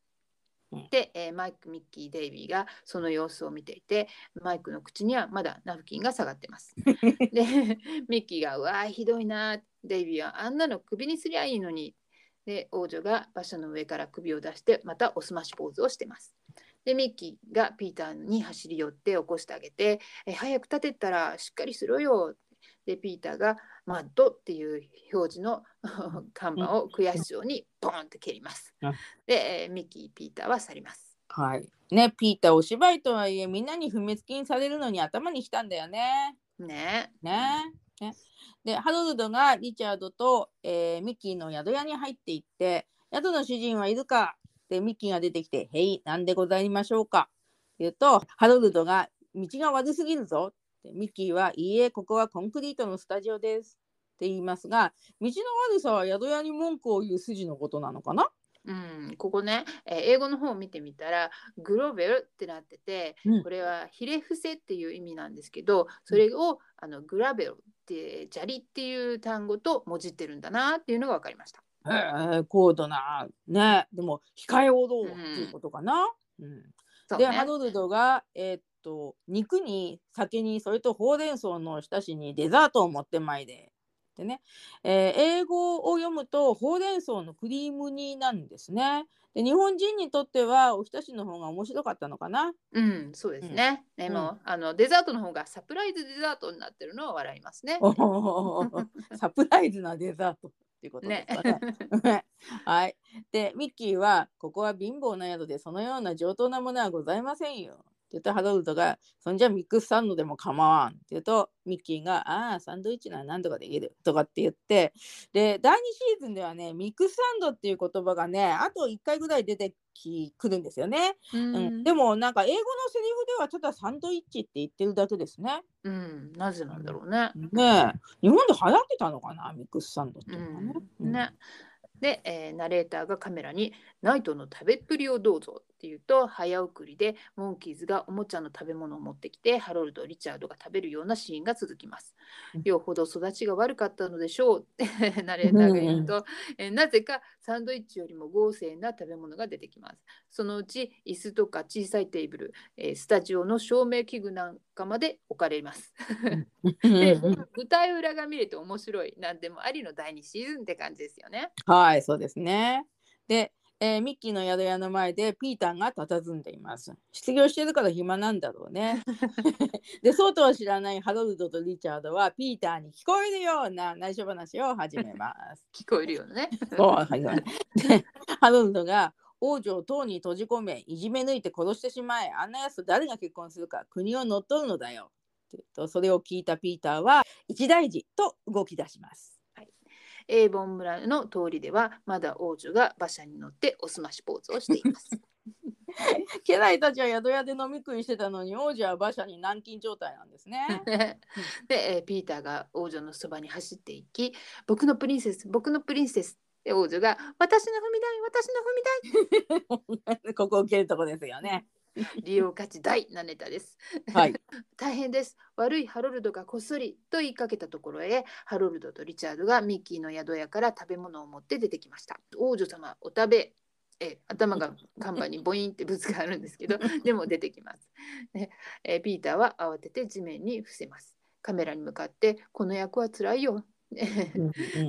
うん。で、えーマイク、ミッキー、デイビーがその様子を見ていてマイクの口にはまだナフキンが下がってます。でミッキーが「うわーひどいな」デイビーは「あんなの首にすりゃいいのに」で王女が馬車の上から首を出してまたおすましポーズをしてます。でミッキーがピーターに走り寄って起こしてあげて「え早く立てたらしっかりしろよ」でピーターが「マッド」っていう表示の 看板を悔しそうにボンって蹴りますうん。で、えーミッキーピーターは去ります。はい。ねピーターお芝居とはいえみんなに踏みつけにされるのに頭にきたんだよね。ねねねでハロルドがリチャードと、えーミッキーの宿屋に入っていって「宿の主人はいるか?」でミッキーが出てきて「へいなんでございましょうか?」って言うとハロルドが「道が悪すぎるぞ」ってミッキーは「いいえここはコンクリートのスタジオです」って言いますが道の悪さは宿屋に文句を言う筋のことなのかな？うん、ここね、えー英語の方を見てみたらグローベルってなってて、うんこれはひれ伏せっていう意味なんですけどそれをあのグラベルって砂利っていう単語ともじってるんだなっていうのが分かりました。へえ高度なねでも控えおろうっていうことかな？うんうねハロルドが、えーっと肉に酒にそれとほうれん草の浸しにデザートを持ってまいれ。でね、えー英語を読むとほうれん草のクリーム煮なんですね。で日本人にとってはお浸しの方が面白かったのかな。うん、そうですね。でも、あのデザートの方がサプライズデザートになってるのは笑いますね。サプライズなデザートっていうことでねすかね。はい。で、ミッキーは、ここは貧乏な宿で、そのような上等なものはございませんよ。って言うと、ハロルドが、そんじゃミックスサンドでも構わん。って言うと、ミッキーが、ああ、サンドイッチなら何とかできる。とかって言って、で、第2シーズンではね、ミックスサンドっていう言葉がね、あと1回ぐらい出てきくるんですよね。ううん、でも、なんか英語のセリフでは、ただサンドイッチって言ってるだけですね。うん、なぜなんだろうね。ねえ、日本で流行ってたのかな、ミックスサンドってういうのはね。ん、ね。で、えーナレーターがカメラに「ナイトの食べっぷりをどうぞ」って言うと早送りでモンキーズがおもちゃの食べ物を持ってきてハロルド・リチャードが食べるようなシーンが続きますうん。よほど育ちが悪かったのでしょうってナレーターが言うと、えーなぜかサンドイッチよりも豪勢な食べ物が出てきます。そのうち椅子とか小さいテーブル、えースタジオの照明器具なんかまで置かれます。で 舞台裏が見れて面白いなんでもありの第2シーズンって感じですよね。はい、そうですね。で、えーミッキーの宿屋の前でピーターが佇んでいます。失業してるから暇なんだろうね。で、そうとは知らないハロルドとリチャードはピーターに聞こえるような内緒話を始めます。聞こえるよね。でハロルドが王女を塔に閉じ込めいじめ抜いて殺してしまえあんなやつと誰が結婚するか国を乗っ取るのだよとそれを聞いたピーターは一大事と動き出します。エーボン村の通りではまだ王女が馬車に乗っておすましポーズをしています。家来たちは宿屋で飲み食いしてたのに王女は馬車に軟禁状態なんですね。で、えーピーターが王女のそばに走っていき「僕のプリンセス僕のプリンセス」で王女が「私の踏み台私の踏み台 ここ受けるとこですよね。利用価値大なネタです。はい。大変です。悪いハロルドがこっそりと言いかけたところへ、ハロルドとリチャードがミッキーの宿屋から食べ物を持って出てきました。王女様、お食べ。え頭が看板にボインってぶつかるんですけど、でも出てきます。ねえピーターは慌てて地面に伏せます。カメラに向かって、この役はつらいよ。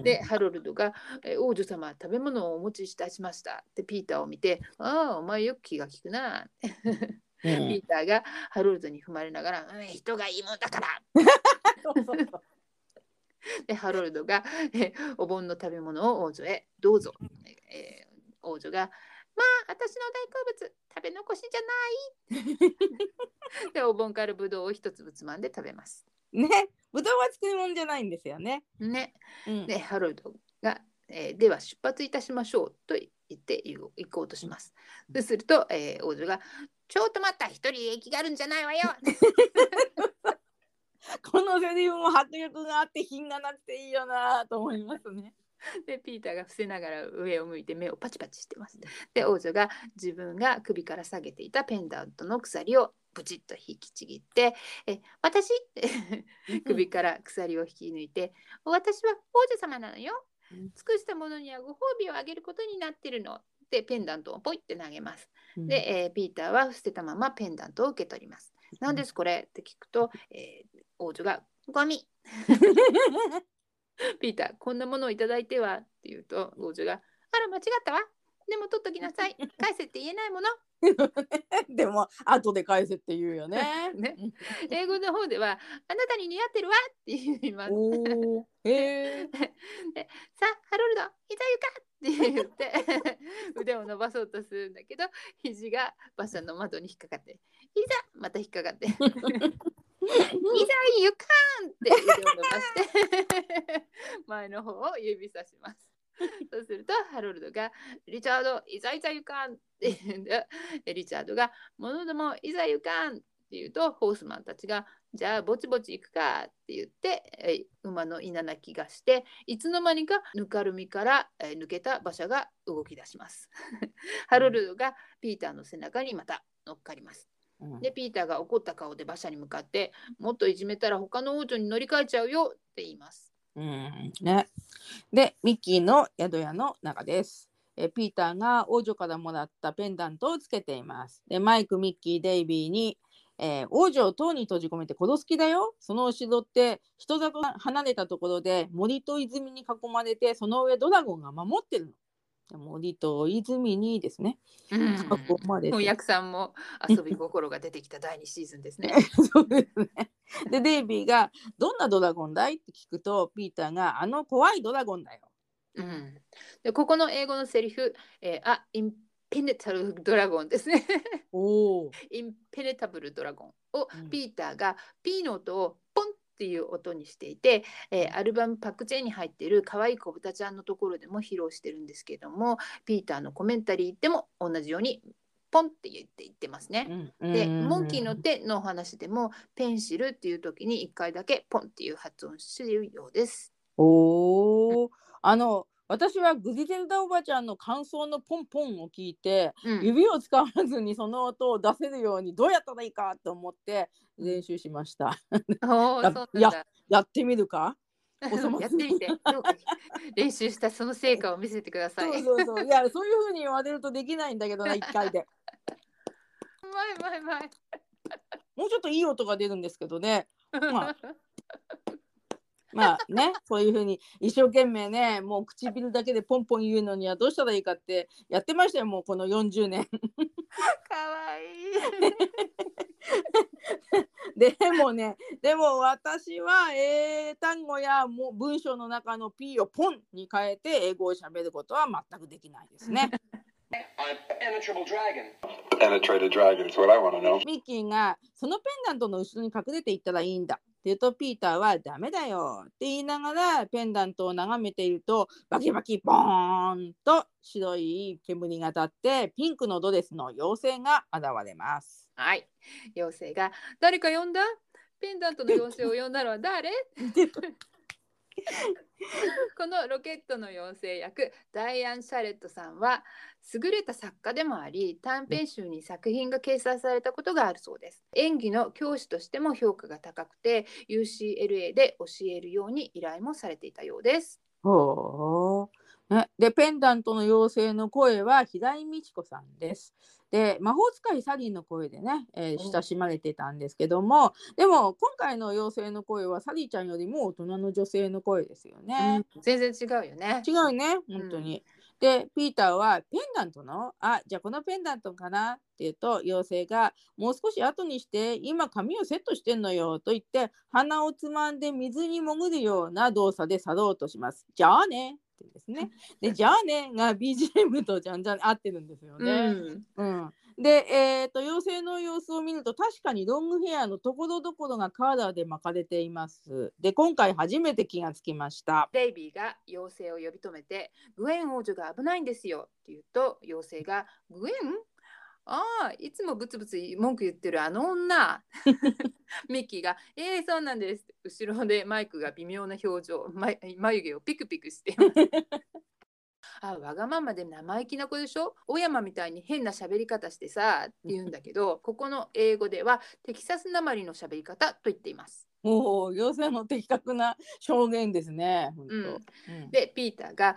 で、ハロルドが、え王女様、食べ物をお持ちいたしました。ってピーターを見て、ああ、お前よく気が利くな。ピーターがハロルドに踏まれながら、うん、人がいいもんだから。で、ハロルドが、えお盆の食べ物を王女へどうぞ。えー王女が、まあ、私の大好物、食べ残しじゃない。で、お盆からぶどうを一粒つまんで食べます。ね 豚は作り物じゃないんですよね。ね。うん、でハロルドが、えーでは出発いたしましょうと言って行こうとします。そうすると、えー王女が「ちょっと待った一人駅があるんじゃないわよ」このセリフも迫力があって品がなくていいよなと思いますね。でピーターが伏せながら上を向いて目をパチパチしてます。で王女が自分が首から下げていたペンダントの鎖をブチッと引きちぎって「え私?」っ て首から鎖を引き抜いて「私は王女様なのようん。尽くしたものにはご褒美をあげることになってるの」でペンダントをポイって投げます。うんで、えーピーターは捨てたままペンダントを受け取ります。何ですこれって聞くと、えー王女が「ゴミ! 」ピーター、こんなものをいただいてはって言うと、王女が、あら、間違ったわ。でも取っときなさい。返せって言えないもの。でも後で返せって言うよね。ね英語の方では、あなたに似合ってるわって言います。え。さあ、ハロルド、膝床って言って、腕を伸ばそうとするんだけど、肘が馬車の窓に引っかかって、膝また引っかかって、膝床って腕を伸ばして、前の方を指さします。そうすると、ハロルドが、リチャード、いざいざ行かんって言うん で、リチャードが、者ども、いざ行かんって言うと、ホースマンたちが、じゃあ、ぼちぼち行くかって言って、えー馬の稲鳴きがして、いつの間にかぬかるみから、えー抜けた馬車が動き出します。ハロルドがピーターの背中にまた乗っかります。うんで、ピーターが怒った顔で馬車に向かって、もっといじめたら他の王女に乗り換えちゃうよって言います。うんね。で、ミッキーの宿屋の中です。えピーターが王女からもらったペンダントをつけています。で、マイク、ミッキー、デイビーに、えー王女を塔に閉じ込めて殺す気だよ。その後ろって人里離れたところで森と泉に囲まれて、その上ドラゴンが守ってるの。で森と泉にですね。うん囲まれて翻訳さんも遊び心が出てきた第2シーズンですね。そうですね。で、デイビーがどんなドラゴンだいって聞くと、ピーターがあの怖いドラゴンだよ。うん、でここの英語のセリフ、えーあ、インペネタルドラゴンですね。おお。インペネタブルドラゴン をうんピーターがピーの音をポンっていう音にしていて、えーアルバムパックチェーンに入っている可愛い子豚ちゃんのところでも披露してるんですけどもピーターのコメンタリーでも同じようにポンって言って言ってますね。で、モンキーの手のお話でもペンシルっていう時に1回だけポンっていう発音しているようです。おお。あの私はグリゼルダおばちゃんの感想のポンポンを聞いて、うん指を使わずにその音を出せるようにどうやったらいいかと思って練習しました。やってみるか？やってみて。練習したその成果を見せてください。そうそうそう。いやそういう風に言われるとできないんだけどな一回で。うまいうまいうまい。もうちょっといい音が出るんですけどね。まあまあね、そういうふうに一生懸命ね、もう唇だけでポンポン言うのにはどうしたらいいかってやってましたよ、もうこの40年。かわいい。でもね、でも私は英単語やもう文章の中の P をポンに変えて英語を喋ることは全くできないですね。Impenetrable dragon. Penetrated dragon is what I want to know. ミッキーがそのペンダントの後ろに隠れていったらいいんだ。って言うとピーターはダメだよって言いながらペンダントを眺めているとバキバキボーンと白い煙が立ってピンクのドレスの妖精が現れます。はい。妖精が誰か呼んだ？ペンダントの妖精を呼んだのは誰？このロケットの妖精役ダイアン・シャレットさんは優れた作家でもあり短編集に作品が掲載されたことがあるそうです演技の教師としても評価が高くて UCLA で教えるように依頼もされていたようですほう。ね、でペンダントの妖精の声は平井美智子さんです。で魔法使いサリーの声でね、えーお親しまれてたんですけどもでも今回の妖精の声はサリーちゃんよりも大人の女性の声ですよね。全然違うよね違うね本当に。でピーターはペンダントのあじゃあこのペンダントかな？って言うと妖精がもう少し後にして今髪をセットしてんのよと言って鼻をつまんで水に潜るような動作で去ろうとします。じゃあねってですね。で、じゃあねが BGM とじゃんじゃん合ってるんですようね。ん。うん。で、えっ、と、妖精の様子を見ると、確かにロングヘアのところどころがカラーで巻かれています。で、今回初めて気がつきました。デイビーが妖精を呼び止めて、グエン王女が危ないんですよって言うと、妖精が、グエン？ああ、いつもブツブツ文句言ってるあの女。ミッキーが、ええそうなんです。後ろでマイクが微妙な表情、ま眉毛をピクピクして。あわがままで生意気な子でしょ？小山みたいに変な喋り方してさって言うんだけど ここの英語ではテキサスなまりの喋り方と言っています。おお、妖精の的確な証言ですね。うんでピーターが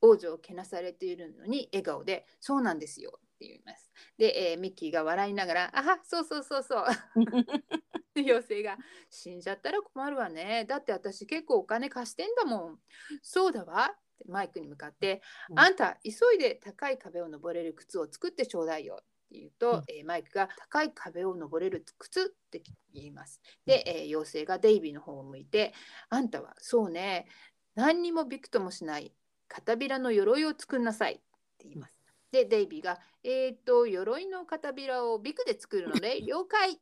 王女をけなされているのに笑顔で「そうなんですよ」って言います。で、えーミッキーが笑いながら「あはそうそうそうそう」で妖精が「死んじゃったら困るわねだって私結構お金貸してんだもん」「そうだわ」ってマイクに向かって「うんあんた急いで高い壁を登れる靴を作ってちょうだいよ」って言うと、うんえーマイクが「高い壁を登れる靴」って言います。で、えー妖精がデイビーの方を向いて「あんたはそうね何にもびくともしない片びらの鎧を作んなさい」って言います。でデイビーが「えー、っと鎧の片びらをビクで作るので 了解」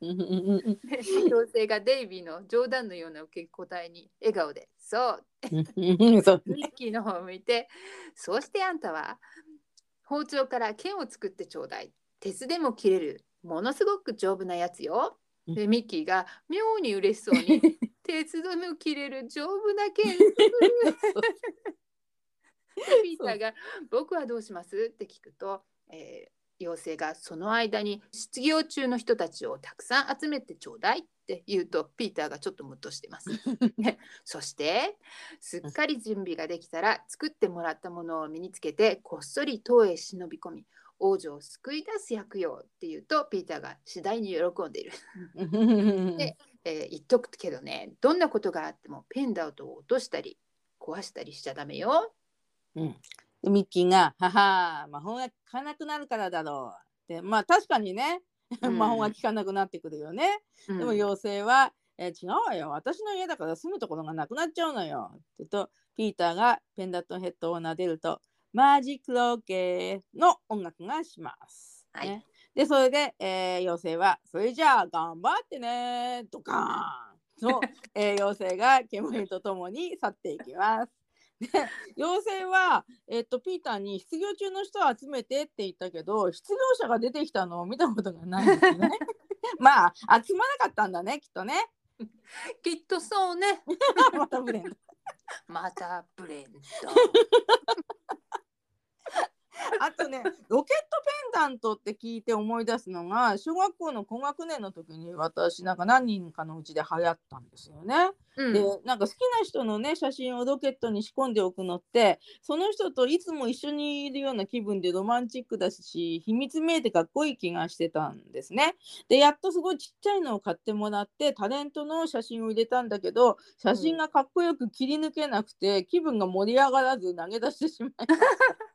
妖精がデイビーの冗談のような受け答えに笑顔で「そう」ミッキーの方を向いて「そうしてあんたは包丁から剣を作ってちょうだい。鉄でも切れる。ものすごく丈夫なやつよ」でミッキーが妙に嬉しそうに「鉄でも切れる。丈夫な剣。作る」ピーターが「僕はどうします?」って聞くと、えー妖精がその間に失業中の人たちをたくさん集めてちょうだいって言うとピーターがちょっとムッとしてます。ねそしてすっかり準備ができたら作ってもらったものを身につけてこっそり塔へ忍び込み王女を救い出す役よって言うとピーターが次第に喜んでいる。でえー言っとくけどねどんなことがあってもペンダントを落としたり壊したりしちゃダメよ。うん、でミッキーが「はは魔法が効かなくなるからだろう」って。まあ確かにね、うん。魔法が効かなくなってくるよね。うん。でも妖精は「え違うわよ。私の家だから住むところがなくなっちゃうのよ」って言うとピーターがペンダントヘッドを撫でると「マジックローケー」の音楽がします。はい。ね。でそれで、えー妖精は「それじゃあ頑張ってね」ドカーンと、えー妖精が煙とともに去っていきます。で妖精は、えっとピーターに失業中の人を集めてって言ったけど失業者が出てきたのを見たことがないんですね。まあ集まなかったんだねきっとね。きっとそうね。またブレンド。またブレンド。あとねロケットペンダントって聞いて思い出すのが小学校の高学年の時に私なんか何人かのうちで流行ったんですよね。うんでなんか好きな人のね写真をロケットに仕込んでおくのってその人といつも一緒にいるような気分でロマンチックだし秘密めいてかっこいい気がしてたんですね。でやっとすごいちっちゃいのを買ってもらってタレントの写真を入れたんだけど写真がかっこよく切り抜けなくて気分が盛り上がらず投げ出してしまいました。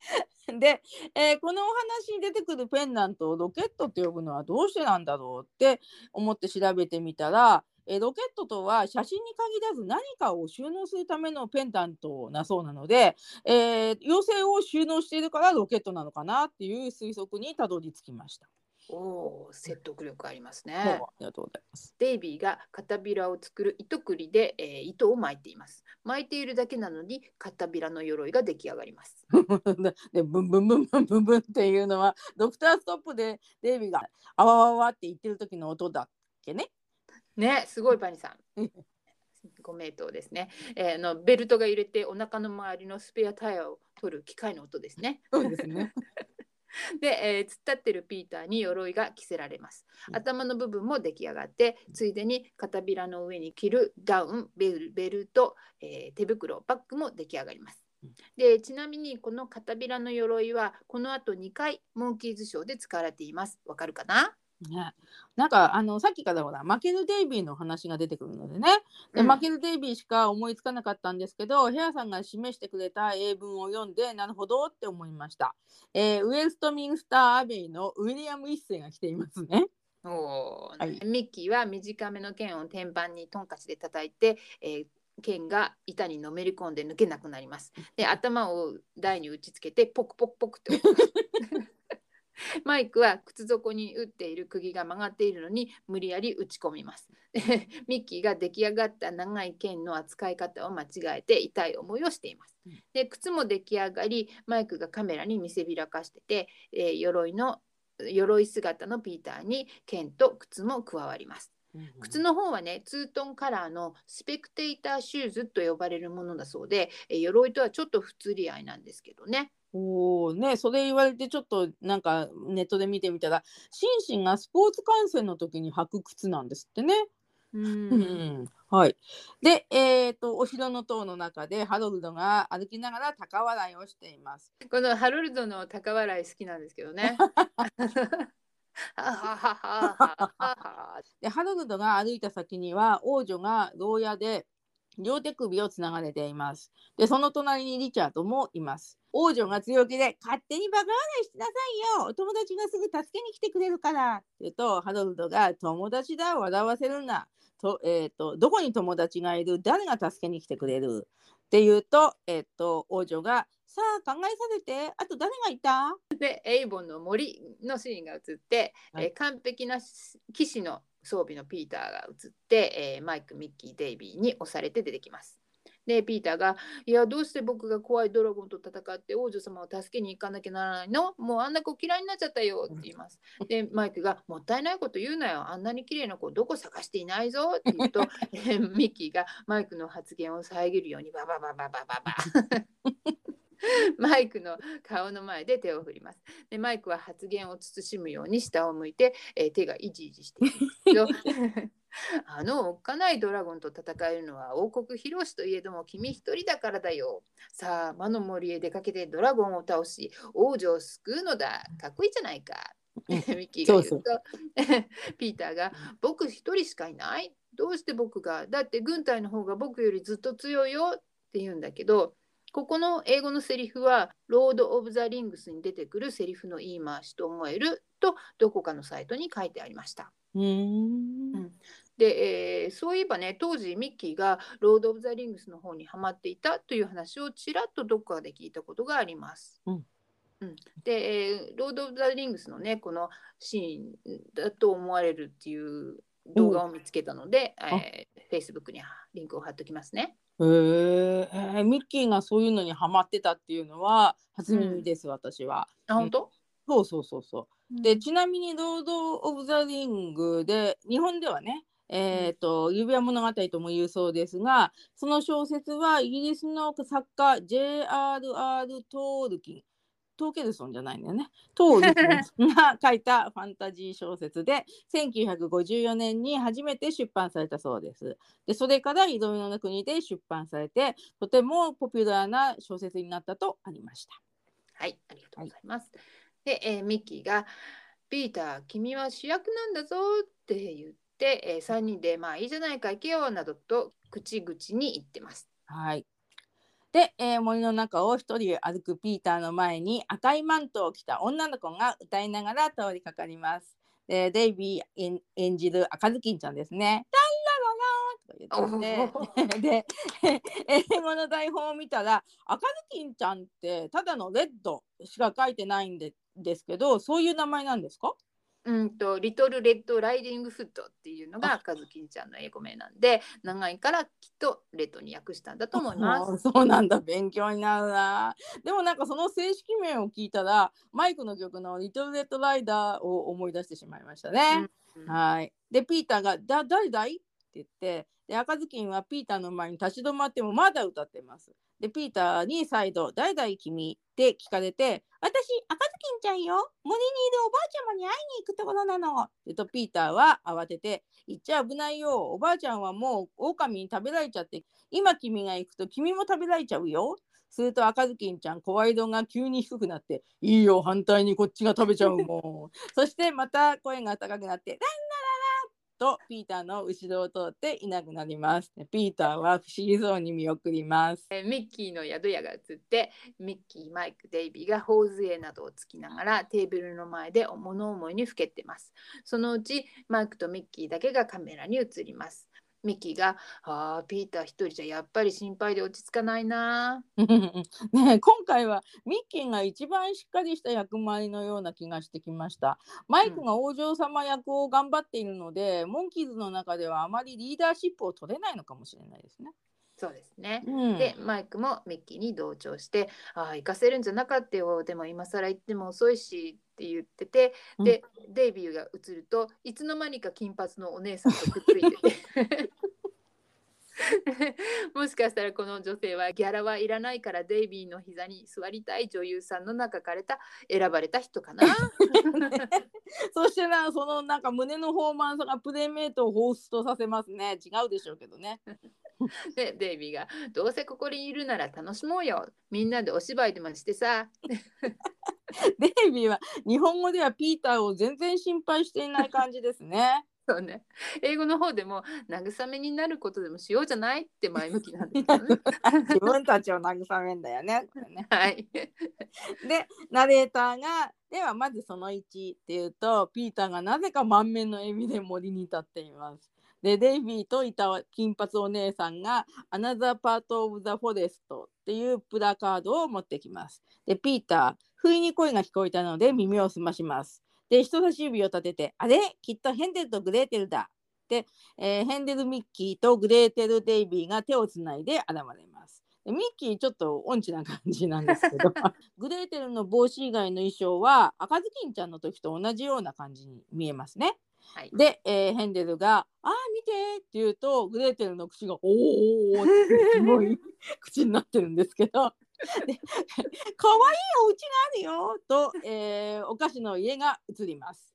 で、えーこのお話に出てくるペンダントをロケットって呼ぶのはどうしてなんだろうって思って調べてみたら、えーロケットとは写真に限らず何かを収納するためのペンダントなそうなので、えー妖精を収納しているからロケットなのかなっていう推測にたどり着きました。おお、説得力ありますねも。ありがとうございます。デイビーが片びらを作る糸くりで、えー糸を巻いています。巻いているだけなのに片びらの鎧が出来上がります。でブンブンブンブンブンブンっていうのはドクターストップでデイビーがあわわわって言ってる時の音だっけね。ね、すごいバニさんうん。ご名答ですね、えーあのベルトが揺れてお腹の周りのスペアタイヤを取る機械の音ですね。そうですね。で、えー突っ立ってるピーターに鎧が着せられます。うん頭の部分も出来上がって、ついでに片びらの上に着るダウン、ベルベルト、えー手袋、バッグも出来上がりますうん。でちなみにこの片びらの鎧はこの後2回モンキーズショーで使われています。わかるかな？ね、なんかあのさっきからほらマケル・デイビーの話が出てくるのでね、でうん。マケル・デイビーしか思いつかなかったんですけどヘアさんが示してくれた英文を読んでなるほどって思いました、えーウェストミンスター・アベイのウィリアム一世が来ていますね。おー。はい。ミッキーは短めの剣を天板にトンカチで叩いて、えー剣が板にのめり込んで抜けなくなります。で頭を台に打ちつけてポクポクポクって マイクは靴底に打っている釘が曲がっているのに無理やり打ち込みます。で ミッキーが出来上がった長い剣の扱い方を間違えて痛い思いをしていますうん。で靴も出来上がりマイクがカメラに見せびらかしてて、えー鎧の鎧姿のピーターに剣と靴も加わります。靴の方はねツートンカラーのスペクテーターシューズと呼ばれるものだそうで、えー鎧とはちょっと不釣り合いなんですけどね。おおねそれ言われてちょっとなんかネットで見てみたらシンシンがスポーツ観戦の時に履く靴なんですってね。うんうんはい。で、えっ、とお城の塔の中でハロルドが歩きながら高笑いをしています。このハロルドの高笑い好きなんですけどね。ははははははでハロルドが歩いた先には王女が牢屋で両手首をつながれています。でその隣にリチャードもいます。王女が強気で「勝手にバカ笑いしなさいよお友達がすぐ助けに来てくれるから」って言うとハロルドが「友達だ笑わせるな」と,、えー、と「どこに友達がいる？誰が助けに来てくれる?」って言うと,、えー、と王女が「さあ考えさせてあと誰がいた?」でエイボンの森のシーンが映って、はいえー完璧な騎士の装備のピーターが映って、えーマイクミッキーデイビーに押されて出てきます。でピーターが「いやどうして僕が怖いドラゴンと戦って王女様を助けに行かなきゃならないの？もうあんな子嫌いになっちゃったよ」って言います。でマイクが「もったいないこと言うなよあんなに綺麗な子どこ探していないぞ」って言うとえー ミッキーがマイクの発言を遮るようにバババババババ マイクの顔の前で手を振ります。でマイクは発言を慎むように下を向いて、えー手がイジイジしている あのおっかないドラゴンと戦えるのは王国広しといえども君一人だからだよ。さあ魔の森へ出かけてドラゴンを倒し王女を救うのだ。かっこいいじゃないか。うんミッキーが言うとそうピーターが僕一人しかいない？どうして僕が？だって軍隊の方が僕よりずっと強いよって言うんだけどここの英語のセリフは「ロード・オブ・ザ・リングス」に出てくるセリフの言い回しと思えるとどこかのサイトに書いてありました。うーんで、えーそういえばね当時ミッキーが「ロード・オブ・ザ・リングス」の方にハマっていたという話をちらっとどこかで聞いたことがあります。うんうんで、えーロード・オブ・ザ・リングスのねこのシーンだと思われるっていう動画を見つけたので、えー、Facebook にリンクを貼っておきますね。へーえーミッキーがそういうのにハマってたっていうのは初耳です、私は。あ本当、そうそうそうそう。でちなみに「ロード・オブ・ザ・リングで」日本ではねえーと指輪物語とも言うそうですがその小説はイギリスの作家 J.R.R. トールキントーケルソンじゃないんだよねトールキンが書いたファンタジー小説で1954年に初めて出版されたそうです。でそれからいろいろな国で出版されてとてもポピュラーな小説になったとありました。はい、ありがとうございます。で、えーミッキーが「ピーター、君は主役なんだぞ」って言って、え3人で「まあいいじゃないか行けよ」などと口々に言ってます。はい。で、えー森の中を一人歩くピーターの前に赤いマントを着た女の子が歌いながら通りかかります。でデイビー演演じる赤ずきんちゃんですね。タンララとか言っててで英語の台本を見たら赤ずきんちゃんってただのレッドしか書いてないんでですけどそういう名前なんですかうんと、リトル・レッド・ライディング・フットっていうのが赤ずきんちゃんの英語名なんで、長いからきっとレッドに訳したんだと思います。そうなんだ勉強になるなでもなんかその正式名を聞いたらマイクの曲の「リトル・レッド・ライダー」を思い出してしまいましたね。うんはいでピーターが「だ誰だい?」って言ってで赤ずきんはピーターの前に立ち止まってもまだ歌ってます。でピーターに再度「誰だい君?」って聞かれて「私赤ずきんちゃんよ森にいるおばあちゃまに会いに行くところなの」ってとピーターは慌てて「行っちゃ危ないよおばあちゃんはもう狼に食べられちゃって今君が行くと君も食べられちゃうよ。すると赤ずきんちゃん声色が急に低くなって「いいよ反対にこっちが食べちゃうもん」そしてまた声が高くなって「ランラララ」とピーターの後ろを通っていなくなります。でピーターは不思議そうに見送ります。えミッキーの宿屋が映ってミッキーマイクデイビーが頬杖などをつきながらテーブルの前で物思いにふけってますそのうちマイクとミッキーだけがカメラに映りますミッキーが「あーピーター一人じゃやっぱり心配で落ち着かないな ね、今回はミッキーが一番しっかりした役回りのような気がしてきました。マイクがお嬢様役を頑張っているので、モンキーズの中ではあまりリーダーシップを取れないのかもしれないですね。」そうですね。うん、でマイクもミッキーに同調して「ああ行かせるんじゃなかったよでも今更行っても遅いし」って言っててで、デイビーが映るといつの間にか金髪のお姉さんとくっついてて もしかしたらこの女性はギャラはいらないからデイビーの膝に座りたい女優さんの中からた選ばれた人かな。そしてなそのなんか胸のフォーマンスがプレイメイトをホーストさせますね違うでしょうけどね。で デイビーが「どうせここにいるなら楽しもうよみんなでお芝居でもしてさ」デイビーは日本語ではピーターを全然心配していない感じですね。そうね。英語の方でも慰めになることでもしようじゃないって前向きなんですよね。自分たちを慰めんだよね。ねはい。でナレーターがではまずその1っていうとピーターがなぜか満面の笑みで森に立っています。でデイビーといた金髪お姉さんが「Another Part of the Forest」っていうプラカードを持ってきます。でピーター不意に声が聞こえたので耳を澄まします。で人差し指を立てて「あれ？きっとヘンデルとグレーテルだ」で、えーヘンデル・ミッキーとグレーテル・デイビーが手をつないで現れます。でミッキーちょっと音痴な感じなんですけどグレーテルの帽子以外の衣装は赤ずきんちゃんの時と同じような感じに見えますね。はい。で、えーヘンデルが「あー見て!」って言うとグレーテルの口が「おーおーってすごい 口になってるんですけど「でかわいいお家があるよ」と、えーお菓子の家が映ります。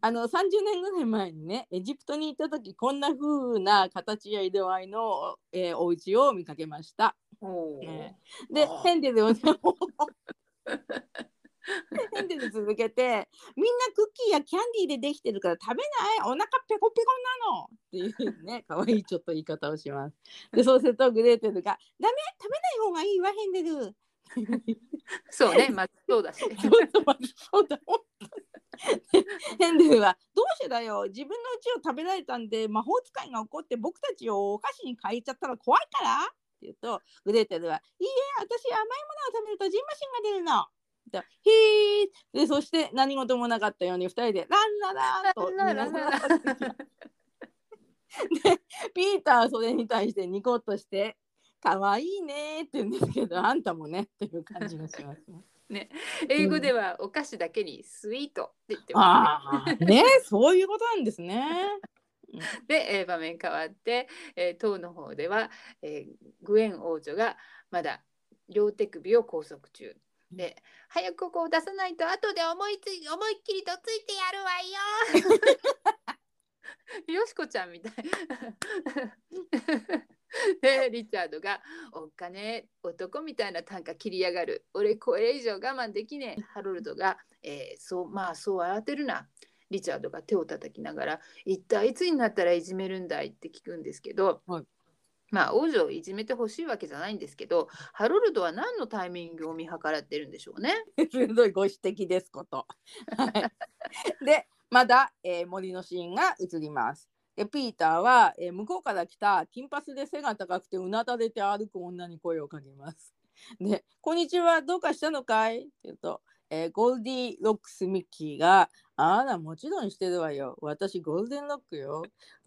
あの30年ぐらい前にねエジプトに行った時こんな風な形や色合いの、えーお家を見かけました。おーねでヘンデルをね ヘンデル続けてみんなクッキーやキャンディーでできてるから食べないお腹ペコペコなのっていうね可愛いちょっと言い方をします。でそうするとグレーテルが「ダメ食べない方がいいわヘンデル」そうね。まあそうだし。ちょっと待ってそうだ本当にヘンデルは「どうしてだよ自分の家を食べられたんで魔法使いが怒って僕たちをお菓子に変えちゃったら怖いから」って言うとグレーテルは「いいえ私甘いものを食べるとジンマシンが出るの」と「へーでそして何事もなかったように2人で「ランララン」とランラでピーターはそれに対してニコッとして「かわいいね」って言うんですけどあんたもねっていう感じがしますね。英語ではお菓子だけにスイートって言ってます、ああねそういうことなんですね。で、えー場面変わって、えー当の方では、えーグエン王女がまだ両手首を拘束中。で、早くここを出さないと後で思いつい思いっきりとついてやるわよ。よしこちゃんみたい。でリチャードが「おっかね男みたいな短歌切りやがる俺これ以上我慢できねえ」ハロルドが、えーそうまあそう慌てるな」リチャードが手を叩きながら「一体いつになったらいじめるんだい?」って聞くんですけど、はいまあ王女をいじめてほしいわけじゃないんですけどハロルドは何のタイミングを見計らってるんでしょうね？鋭いご指摘ですこと。はいでまだ、えー森のシーンが映ります。でピーターは、えー向こうから来た金髪で背が高くてうなだれて歩く女に声をかけます。で「こんにちはどうかしたのかい?」って言うと、えーゴールディロックスミッキーが「あらもちろんしてるわよ私ゴールデンロックよ」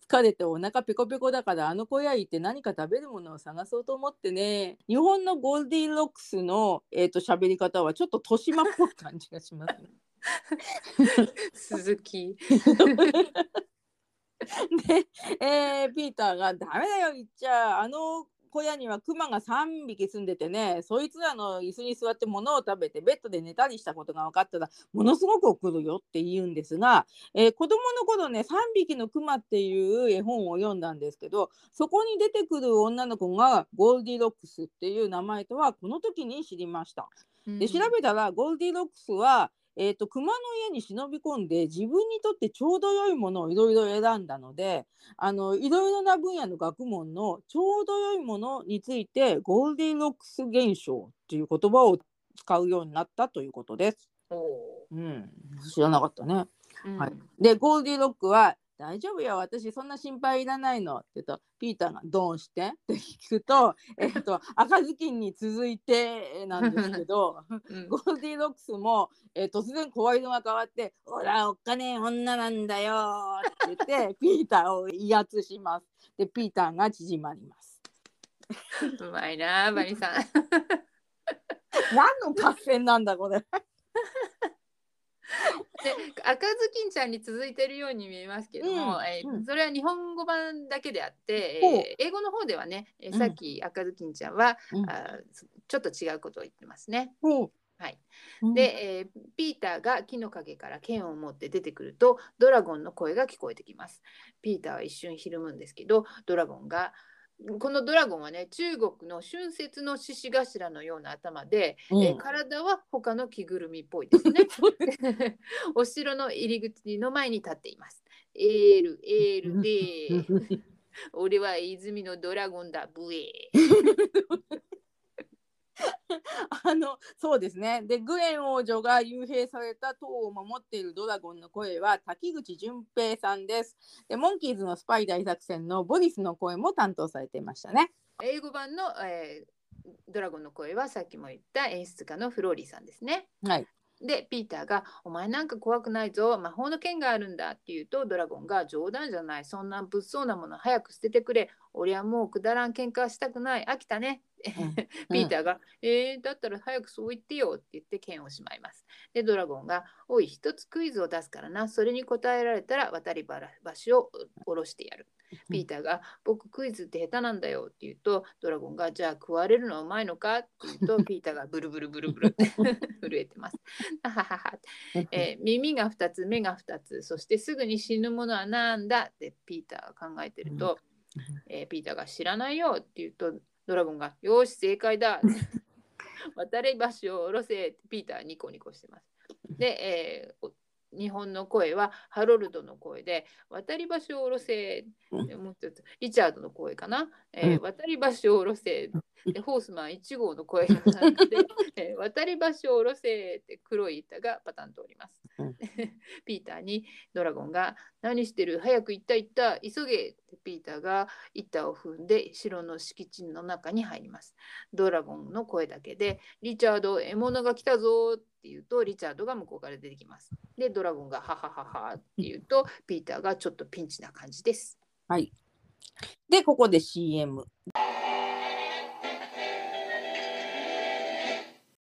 疲れてお腹ペコペコだからあの小屋行って何か食べるものを探そうと思ってね。日本のゴールディロックスの、えー、と喋り方はちょっと豊島っぽい感じがしますね。鈴木。で、えーピーターが「ダメだよ言っちゃ。あの小屋にはクマが3匹住んでてねそいつらの椅子に座って物を食べてベッドで寝たりしたことが分かったらものすごく怒るよ」って言うんですが、えー子供の頃ね「3匹のクマ」っていう絵本を読んだんですけどそこに出てくる女の子がゴールディロックスっていう名前とはこの時に知りました。で調べたらゴールディロックスは、えー、と熊の家に忍び込んで自分にとってちょうど良いものをいろいろ選んだのであのいろいろな分野の学問のちょうど良いものについてゴールディロックス現象っていう言葉を使うようになったということです。おうん、知らなかったね。ーうんはい、でゴールディロックは大丈夫よ私そんな心配いらないの」って言うとピーターが「どうして? 」って聞くと「え っと赤ずきんに続いてなんですけど うんゴールディロックスも、えー突然声色が変わって「ほらおっかねえ女なんだよ」って言ってピーターを威圧します。でピーターが縮まります。うまいなバニさん。何の合戦なんだこれ。で赤ずきんちゃんに続いているように見えますけども、うんえーうん。それは日本語版だけであって、ほう。えー英語の方ではね、えーうん。さっき赤ずきんちゃんは、うん。あーちょっと違うことを言ってますね。ほはい、うで、えーピーターが木の陰から剣を持って出てくるとドラゴンの声が聞こえてきます。ピーターは一瞬ひるむんですけどドラゴンがこのドラゴンはね中国の春節の獅子頭のような頭で、うんえー体は他の着ぐるみっぽいですね。お城の入り口の前に立っています。エールエール でー俺は泉のドラゴンだブエー。あのそうですね。でグエン王女が幽閉された塔を守っているドラゴンの声は滝口純平さんです。でモンキーズのスパイ大作戦のボリスの声も担当されていましたね。英語版の、えードラゴンの声はさっきも言った演出家のフローリーさんですね。はいでピーターが「お前なんか怖くないぞ。魔法の剣があるんだ」って言うとドラゴンが「冗談じゃない。そんな物騒なもの早く捨ててくれ。俺はもうくだらん喧嘩はしたくない。飽きたね」ピーターが「えー、だったら早くそう言ってよ」って言って剣をしまいます。でドラゴンが「おい一つクイズを出すからな。それに答えられたら渡り橋を下ろしてやる」ピーターが「僕クイズって下手なんだよ」って言うとドラゴンが「じゃあ食われるのはうまいのか?」って言うと ピーターがブルブルブルブルって 震えてます。あはははえー耳が2つ目が2つそしてすぐに死ぬものはなんだ？ってピーターが考えてると、えーピーターが知らないよって言うとドラゴンがよし正解だ 渡り橋を下ろせってピーターはニコニコしてます。で、えーお日本の声はハロルドの声で渡り橋を下ろせでもう一つリチャードの声かな、えーうん渡り橋を下ろせでホースマン1号の声がなんかで、えー 渡り橋を下ろせって黒い板がパタンとおります。うん ピーターにドラゴンが「何してる？早く行った行った急げ!」ピーターが板を踏んで城の敷地の中に入ります。ドラゴンの声だけで「リチャード獲物が来たぞ!」って言うとリチャードが向こうから出てきます。でドラゴンが「はははは」って言うとピーターがちょっとピンチな感じです。はいでここで CM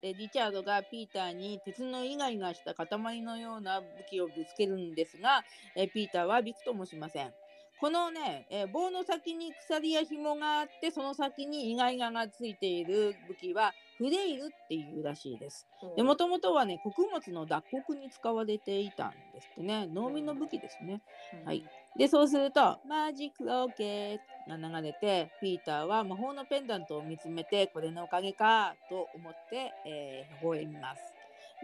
でリチャードがピーターに鉄のイガイガした塊のような武器をぶつけるんですが、えピーターはびくともしません。このね、え棒の先に鎖や紐があってその先にイガイガがついている武器はフレイルっていうらしいです。でもともとはね穀物の脱穀に使われていたんですってね農民の武器ですね。はいでそうするとマジックオーケーが流れてピーターは魔法のペンダントを見つめてこれのおかげかと思って、えー、微笑みます。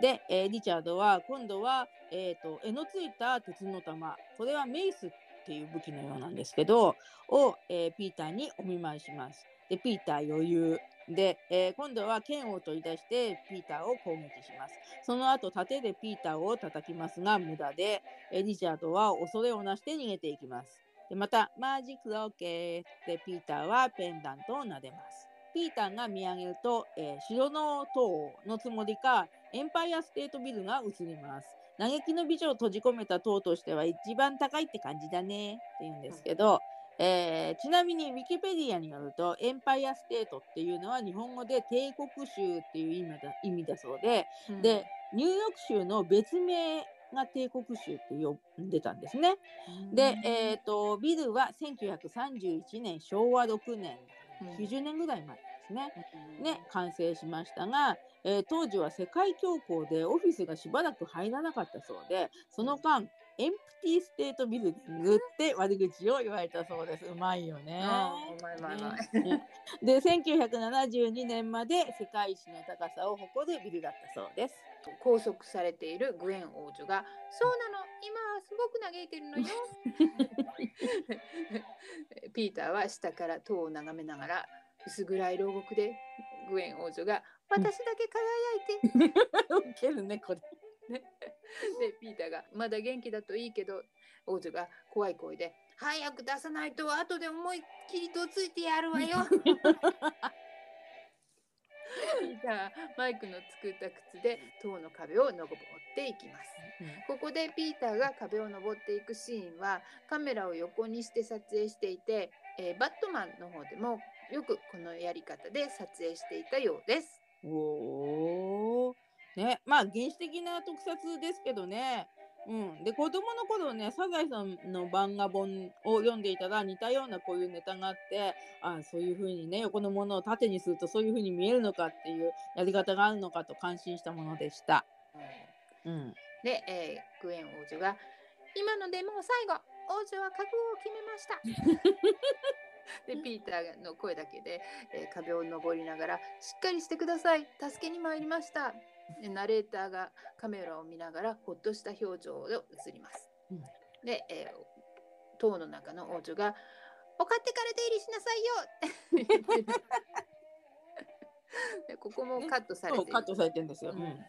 で、えーリチャードは今度は、えー、と柄のついた鉄の玉これはメイスっっていう武器のようなんですけどを、えーピーターにお見舞いします。でピーター余裕で、えー今度は剣を取り出してピーターを攻撃します。その後盾でピーターを叩きますが無駄で、えリチャードは恐れをなして逃げていきます。でまた、マジックオーケーでピーターはペンダントを撫でます。ピーターが見上げると、えー城の塔のつもりか、エンパイアステートビルが映ります。嘆きの美女を閉じ込めた塔としては一番高いって感じだね。って言うんですけど、えーちなみにウィキペディアによると、エンパイアステートっていうのは日本語で帝国州っていう意味だ意味だそうで、で、ニューヨーク州の別名が帝国州って呼んでたんですね。で、えー、とビルは1931年昭和6年うん。90年ぐらい前ですね。ね完成しましたが、えー当時は世界恐慌でオフィスがしばらく入らなかったそうでその間エンプティステートビルディングって悪口を言われたそうです。うまいよね。うまいうまいうまいねで1972年まで世界一の高さを誇るビルだったそうです。拘束されているグエン王女が「そうなの今はすごく嘆いてるのよ」ピーターは下から塔を眺めながら薄暗い牢獄でグエン王女が「私だけ輝いて」ウケるねこれ。でピーターが「まだ元気だといいけど王女が怖い声で「早く出さないと後で思いっきりどついてやるわよ」ピーターはマイクの作った靴で塔の壁を登っていきます。ここでピーターが壁を登っていくシーンはカメラを横にして撮影していて、えーバットマンの方でもよくこのやり方で撮影していたようです。おお。ね、まあ原始的な特撮ですけどね。うん、で子供の頃ねサザエさんの漫画本を読んでいたら似たようなこういうネタがあってあそういう風にね横のものを縦にするとそういう風に見えるのかっていうやり方があるのかと感心したものでした。うん、で、えークエン王女が「今のでもう最後王女は覚悟を決めました」でピーターの声だけで、えー壁を登りながら「しっかりしてください助けに参りました」でナレーターがカメラを見ながらほっとした表情を映ります。うんで、えー塔の中の王女が「お勝手から出入りしなさいよ!」って言ってるでここもカットされてカットされてるんですよ。ううんん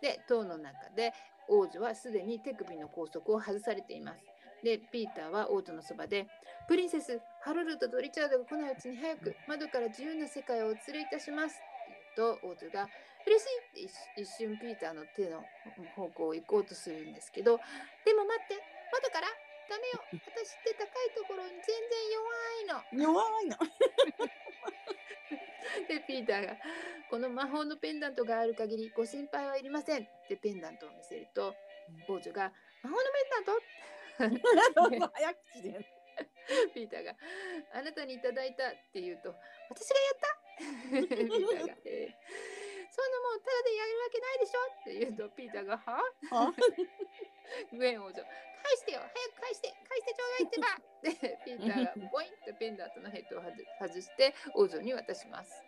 で塔の中で王女はすでに手首の拘束を外されています。でピーターは王女のそばで「プリンセスハロルドとリチャードが来ないうちに早く窓から自由な世界をお連れいたします」と王女が「嬉しい!」って一一瞬ピーターの手の方向を行こうとするんですけど「でも待って窓からダメよ私って高いところに全然弱いの」弱いの。でピーターが「この魔法のペンダントがある限りご心配はいりません」ってペンダントを見せると王女が「魔法のペンダント? 」早口で。ピーターが「あなたにいただいた」って言うと「私がやった?」ピーターが、えー。そんなもんただでやるわけないでしょ」って言うとピーターが「はあ？グエン王女返してよ早く返して返してちょうだいってば！でピーターが ボインとペンダントのヘッドを外外して王女に渡します。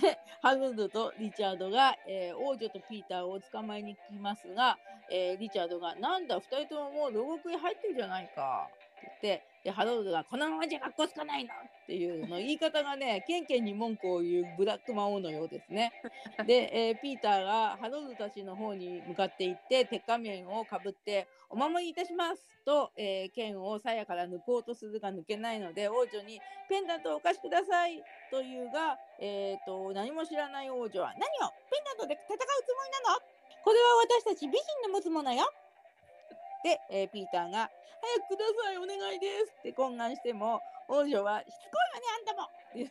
でハグルドとリチャードが、えー王女とピーターを捕まえに来ますが、えーリチャードが「なんだ2人とももう牢獄に入ってるじゃないか」って言ってでハロルドが「このままじゃ学校つかないの!」っていうの言い方がね ケンケンに文句を言うブラック魔王のようですね。で、えーピーターがハロルドたちの方に向かって行って鉄仮面をかぶって「お守りいたします」と、えー剣を鞘から抜こうとするが抜けないので王女に「ペンダントをお貸しください」というが、えー、と何も知らない王女は「何をペンダントで戦うつもりなの？これは私たち美人の持つものよ」で、えーピーターが「早くくださいお願いです」って懇願しても王女は「しつこいわねあんたも!」って言っ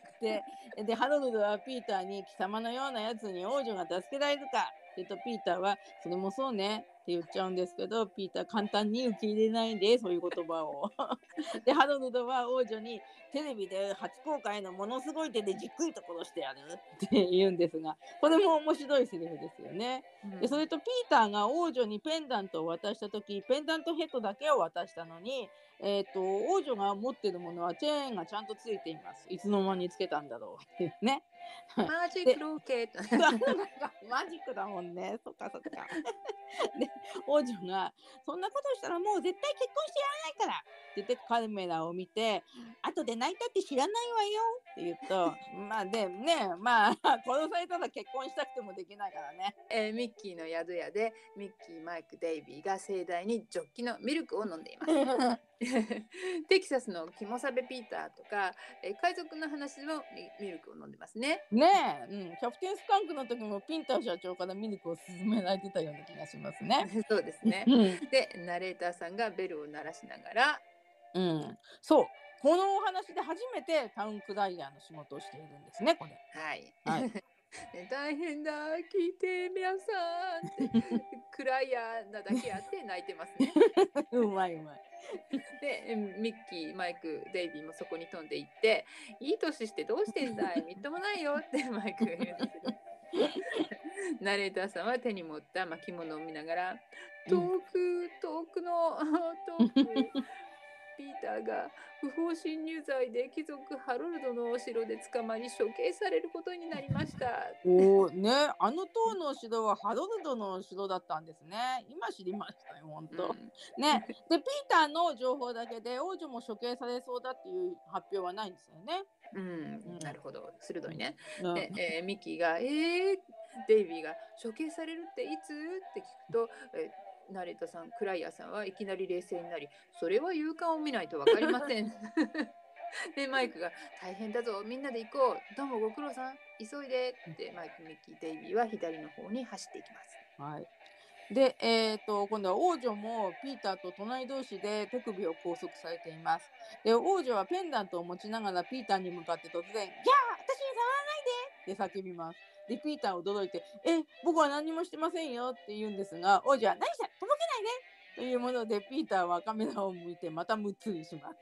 てでハロルドはピーターに「貴様のようなやつに王女が助けられるか?」って言うとピーターは「それもそうね」って言っちゃうんですけどピーター簡単に受け入れないんでそういう言葉を。でハロルドは王女にテレビで初公開のものすごい手でじっくりと殺してやるって言うんですがこれも面白いセリフですよね。でそれとピーターが王女にペンダントを渡した時ペンダントヘッドだけを渡したのに、えー、と王女が持ってるものはチェチェーンがちゃんとついています。いつの間につけたんだろうっていうね。マジックロケット。マジックだもんね。そっかそっか。で王女が「そんなことしたらもう絶対結婚してやらないから」って言ってカメラを見て「後で泣いたって知らないわよ」って言うとまあでねまあ殺されたら結婚したくてもできないからね。えーミッキーの宿屋でミッキー、マイク、デイビーが盛大にジョッキのミルクを飲んでいます。テキサスのキモサベピーターとか、えー海賊の話のミミルクを飲んでますね。ねえ、うん、キャプテンスカンクの時もピンター社長からミルクを勧められてたような気がしますね。そうですね。うん、で、ナレーターさんがベルを鳴らしながら、うん、そうこのお話で初めてタウンクライヤーの仕事をしているんですねこれ。はい。はいで大変だ、聞いて、皆さんって、クライヤーなだけあって泣いてますね。うまいうまい。でえミッキーマイクデイビーもそこに飛んでいって「いい年してどうしてんだい？みっともないよ」って マイクが言うんですけどナレーターさんは手に持った巻物を見ながら「遠く遠くの遠くピーターが不法侵入罪で貴族ハロルドのお城で捕まり処刑されることになりました」おおねあの塔のお城はハロルドのお城だったんですね。今知りましたよ本当。うんねでピーターの情報だけで王女も処刑されそうだっていう発表はないんですよね。うん、なるほど鋭いね。うんで、えーミッキーが「えー、デイビーが処刑されるっていつ?」って聞くと、えーナレーターさんクライヤーさんはいきなり冷静になりそれは勇敢を見ないと分かりません でマイクが「大変だぞみんなで行こうどうもご苦労さん急いで」ってマイクミッキーデイビーは左の方に走っていきます。はい。で、えー、と今度は王女もピーターと隣同士で手首を拘束されています。で王女はペンダントを持ちながらピーターに向かって突然「ギャー私に触らないで!」って叫びます。でピーターは驚いて「え僕は何もしてませんよ」って言うんですが王女は「何した？とぼけないで!」というものでピーターはカメラを向いてまたむつりします。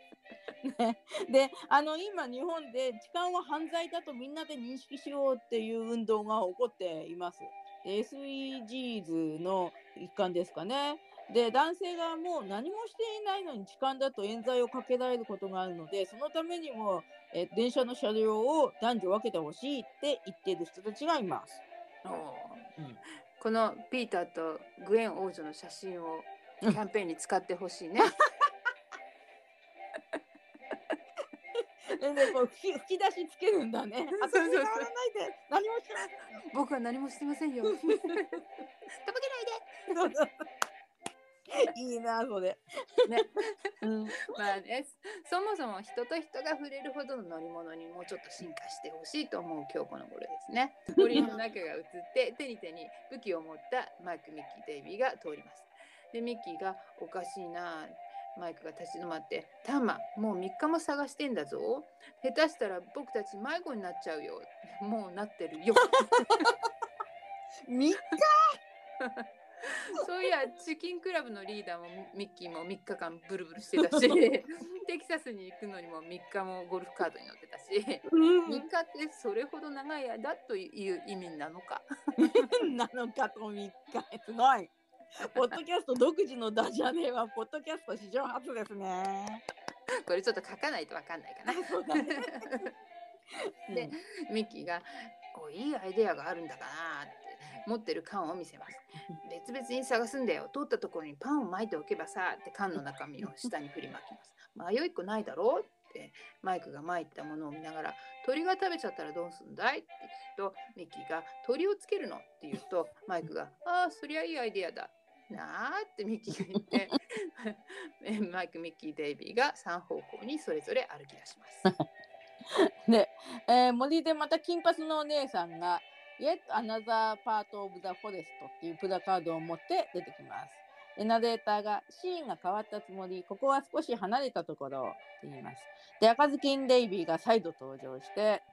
ね、であの今日本で痴漢は犯罪だとみんなで認識しようっていう運動が起こっています。SEGs の一環ですかね。で男性がもう何もしていないのに痴漢だと冤罪をかけられることがあるのでそのためにもえ電車の車両を男女分けてほしいって言っている人たちがいます。うんこのピーターとグエン王女の写真をキャンペーンに使ってほしいね。でねこう吹き吹き出しつけるんだね。そうそうそう何もしてない。僕は何もしてませんよ。とぼけないで。いいなそれ。ね。うん まあね、そもそも人と人が触れるほどの乗り物にもうちょっと進化してほしいと思う今日この頃ですね。鳥の中が映って手に手に武器を持ったマイク・ミッキー・デイビーが通ります。でミッキーが「おかしいな」マイクが立ち止まって「タマもう3日も探してんだぞ下手したら僕たち迷子になっちゃうよ」もうなってるよ。み そういやチキンクラブのリーダーもミッキーも3日間ブルブルしてたし テキサスに行くのにも3日もゴルフカードに乗ってたしうん3日ってそれほど長い間という意味なのか なのかと3日すごい。ポッドキャスト独自のダジャレはポッドキャスト史上初ですね。これちょっと書かないと分かんないかな。でミッキーが「おいいアイデアがあるんだかな」って持ってる缶を見せます。別々に探すんだよ。通ったところにパンを巻いておけばさって缶の中身を下に振りまきます。迷いっこないだろうってマイクが巻いたものを見ながら鳥が食べちゃったらどうすんだい？って聞くとミッキーが鳥をつけるの？って言うとマイクがああそりゃいいアイデアだなあってミッキーが言って マイク、ミッキー、デイビーが3方向にそれぞれ歩き出します。で、えー森でまた金髪のお姉さんが Yet another part of the forest っていうプラカードを持って出てきます。でナレーターがシーンが変わったつもり、ここは少し離れたところって言います。で、赤ずきんデイビーが再度登場して、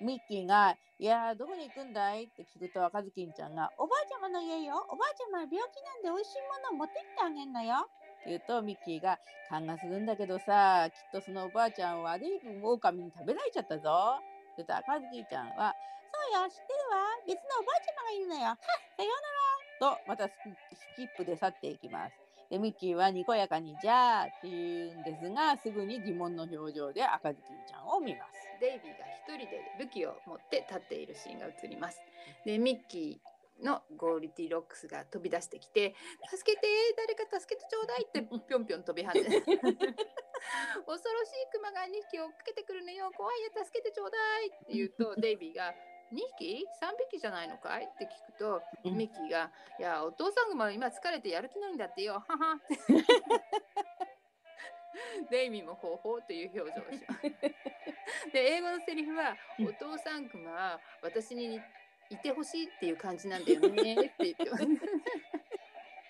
ミッキーが、いや、どこに行くんだい？って聞くと赤ずきんちゃんが、おばあちゃまの家よ。おばあちゃまは病気なんで美味しいものを持ってってあげんのよ。って言うとミッキーが勘がするんだけどさきっとそのおばあちゃんは悪い分狼に食べられちゃったぞって言ったら赤ずきんちゃんはよ知ってるわ別のおばあちゃまがいるのよはっさようならとまたスキップで去っていきますでミッキーはにこやかにじゃあって言うんですがすぐに疑問の表情で赤ずきんちゃんを見ますデイビーが一人で武器を持って立っているシーンが映ります。で、ミッキーのゴールディロックスが飛び出してきて、助けて誰か助けてちょうだいってぴょんぴょん飛び跳ね。恐ろしいクマが2匹追っかけてくるのよ。怖いよ、助けてちょうだいって言うと、デイビーが、2匹 ?3 匹じゃないのかい？って聞くと、うんミッキーが、いや、お父さんが今疲れてやる気ないんだってよ。ははって。デイビーもほうほうという表情をします。で、英語のセリフは、うんお父さんクマは私にいてほしいっていう感じなんだよねって言ってます。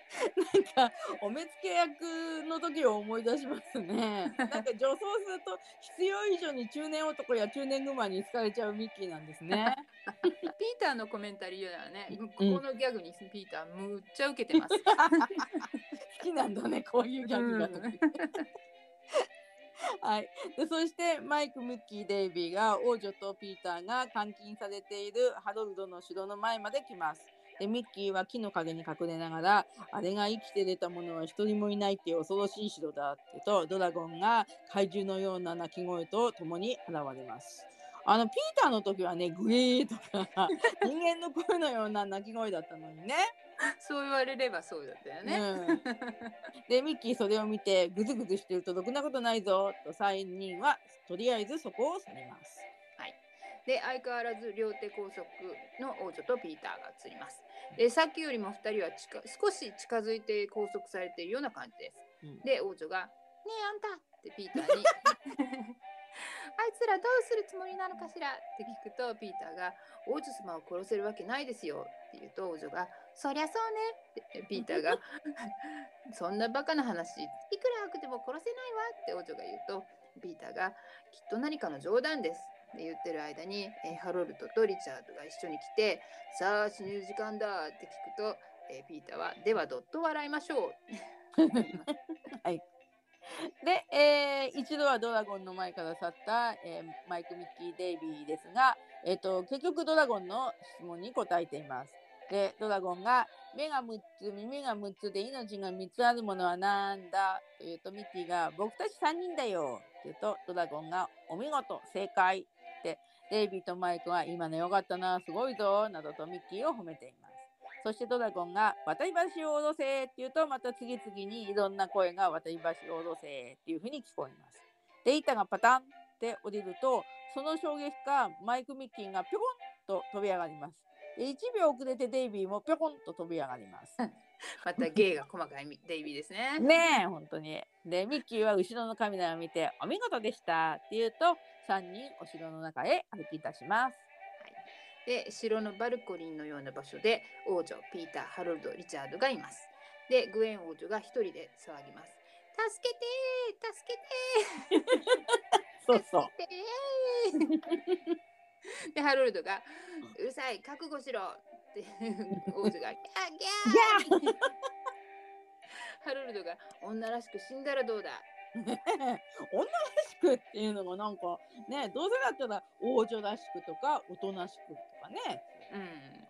なんかお目付け役の時を思い出しますね。なんか女装すると必要以上に中年男や中年熊に好かれちゃうミッキーなんですね。ピーターのコメンタリーではね、うんここのギャグにピーターむっちゃ受けてます。好きなんだねこういうギャグが。うんはい、でそしてマイク・ムッキー・デイビーが王女とピーターが監禁されているハロルドの城の前まで来ます。でミッキーは木の陰に隠れながらあれが生きて出た者は一人もいないっていう恐ろしい城だってとドラゴンが怪獣のような鳴き声と共に現れます。あのピーターの時はねグイーとか 人間の声のような鳴き声だったのにね。そう言われればそうだったよね。うん、でミッキーそれを見てグズグズしてるとろくなことないぞと3人はとりあえずそこを去ります。で相変わらず両手拘束の王女とピーターが映ります。でさっきよりも2人は近少し近づいて拘束されているような感じです。うんで王女が「ねえあんた!」ってピーターに あいつらどうするつもりなのかしらって聞くとピーターが「王女様を殺せるわけないですよ」って言うと王女が「そりゃそうね」ってピーターが「そんなバカな話いくら悪くても殺せないわ」って王女が言うとピーターが「きっと何かの冗談です」言ってる間に、えーハロルドとリチャードが一緒に来て「さあ死ぬ時間だ」って聞くと、えーピーターは「ではどっと笑いましょう」はいで、えー一度はドラゴンの前から去った、えーマイク・ミッキー・デイビーですが、えー、と結局ドラゴンの質問に答えています。でドラゴンが「目が6つ耳が6つで命が3つあるものはなんだ?」と言うとミッキーが「僕たち3人だよ」って言うとドラゴンが「お見事正解」デイビーとマイクは「今のよかったなすごいぞ」などとミッキーを褒めています。そしてドラゴンが渡り橋を下ろせって言うとまた次々にいろんな声が渡り橋を下ろせっていうふうに聞こえます。で板がパタンって降りるとその衝撃かマイク・ミッキーがぴょこんと飛び上がります。で1秒遅れてデイビーもぴょこんと飛び上がります。また芸が細かいデイビーですね。ねえ本当に。でミッキーは後ろのカメラを見てお見事でしたって言うと3人お城の中へ歩き出します。で城のバルコニーのような場所で王女ピーターハロルドリチャードがいます。でグエン王女が一人で騒ぎます。助けてー助けて そうそう。でハロルドがうるさい覚悟しろって王女がギャーギャー ハロルドが女らしく死んだらどうだ？ね え女らしくっていうのがなんかねどうせだったら王女らしくとかおとなしくとかね。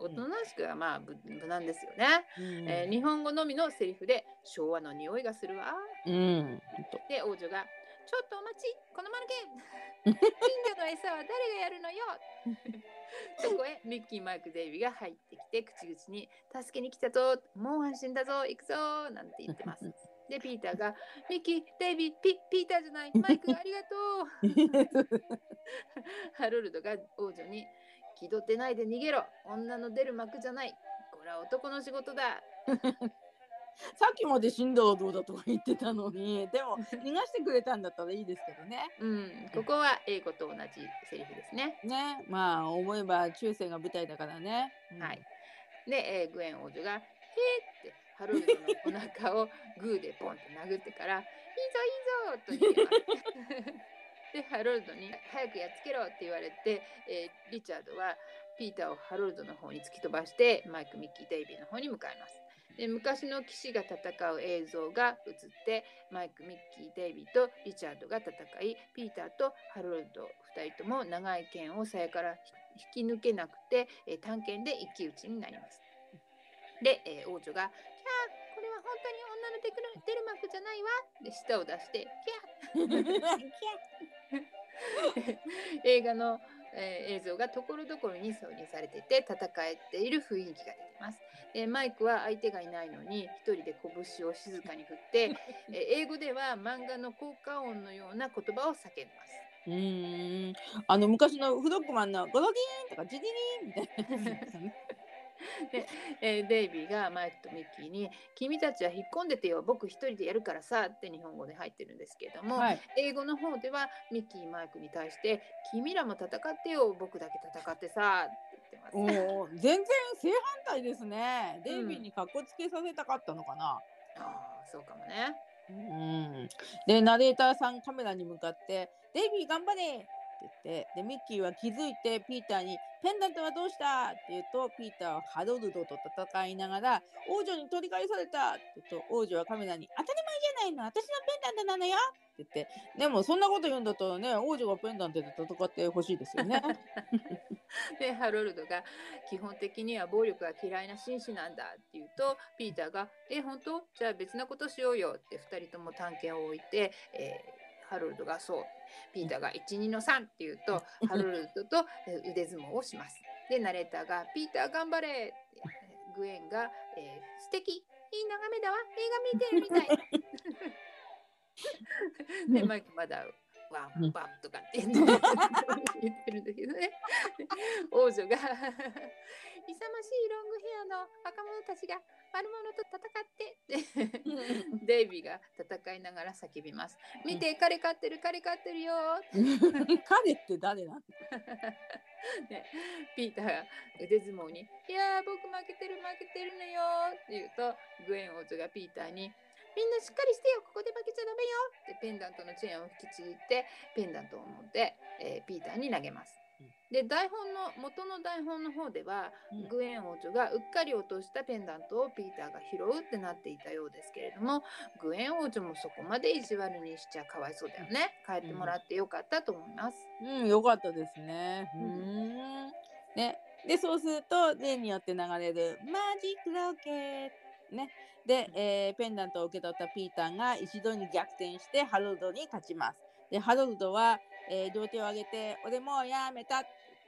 うん、おとなしくはまあ無無難ですよね、うん。えー日本語のみのセリフで昭和の匂いがするわ。うん、で王女が「ちょっとお待ちこのマヌケ金魚の餌は誰がやるのよ」そこへミッキーマイク・デイビーが入ってきて口々に「助けに来たぞ。もう安心だぞ。行くぞ」なんて言ってますでピーターが「ミッキーデイビーピピーターじゃない。マイクありがとう」ハロルドが王女に「気取ってないで逃げろ。女の出る幕じゃない。これは男の仕事だ。さっきまで死んだらどうだとか言ってたのに。でも逃がしてくれたんだったらいいですけどね。うん、ここは英語と同じセリフですね。ね。まあ思えば中世が舞台だからね。うん。はい。で、えーグエン王女が「へーってハロルドのお腹をグーでポンって殴ってから「いいぞいいぞ!」と言います。でハロルドに「早くやっつけろ」って言われて、えーリチャードはピーターをハロルドの方に突き飛ばしてマイク・ミッキー・デイビーの方に向かいます。で昔の騎士が戦う映像が映ってマイク・ミッキー・デイビーとリチャードが戦いピーターとハロルド2人とも長い剣を鞘から引き抜けなくて、えー短剣で一騎打ちになります。で、えー王女が「当に女の出る出る幕じゃないわ」で舌を出して「キャー映画の、えー映像がところどころに挿入されていて戦えている雰囲気が出ています。えーマイクは相手がいないのに一人で拳を静かに振って、えー英語では漫画の効果音のような言葉を叫んでます。うーんあの昔のフロックマンのゴロギーンとかジリリンみたいな で。えーデイビーがマイクとミッキーに「君たちは引っ込んでてよ僕一人でやるからさ」って日本語で入ってるんですけれども、はい。英語の方ではミッキーマイクに対して「君らも戦ってよ僕だけ戦ってさ」って言ってます。おー全然正反対ですね。デイビーに格好つけさせたかったのかな。あーそうかもね。うん、でナレーターさんカメラに向かって「デイビー頑張れ!」言ってでミッキーは気づいてピーターに「ペンダントはどうした?」って言うとピーターはハロルドと戦いながら「王女に取り返された!」って言うと王女はカメラに「当たり前じゃないの私のペンダントなのよ!」って言ってでもそんなこと言うんだったらね王女がペンダントで戦ってほしいですよね。でハロルドが「基本的には暴力が嫌いな紳士なんだ」って言うとピーターが「え本当？じゃあ別なことしようよ」って2人とも探検を置いて、えーハロルドがそうピーターが12の3って言うとハロルドとえー腕相撲をします。でナレーターが「ピーター頑張れ!」グエンが、えー素敵いい眺めだわ映画見てるみたい」でマイクまだワうん。ンワンとかって 言ってるんだけどね。王女が。勇ましいロングヘアの若者たちが悪者と戦って。ってデイビーが戦いながら叫びます。見て彼勝ってる彼勝ってるよ。彼って誰なのね、ピーターが腕相撲に「いやー僕負けてる負けてるのよ」って言うとグエン王女がピーターに「みんなしっかりしてよここで負けちゃダメよ」ってペンダントのチェーンを引きちぎってペンダントを持って、えーピーターに投げますうん。で台本の元の台本の方では、うんグエン王女がうっかり落としたペンダントをピーターが拾うってなっていたようですけれどもグエン王女もそこまで意地悪にしちゃかわいそうだよね帰ってもらってよかったと思います。うん、よかったですね。ううんん。ね。で、そうすると、例によって流れるマジックロケット。ね。で、えーペンダントを受け取ったピーターが一度に逆転してハロルドに勝ちます。で、ハロルドは、えー両手を上げて、俺もうやめたっ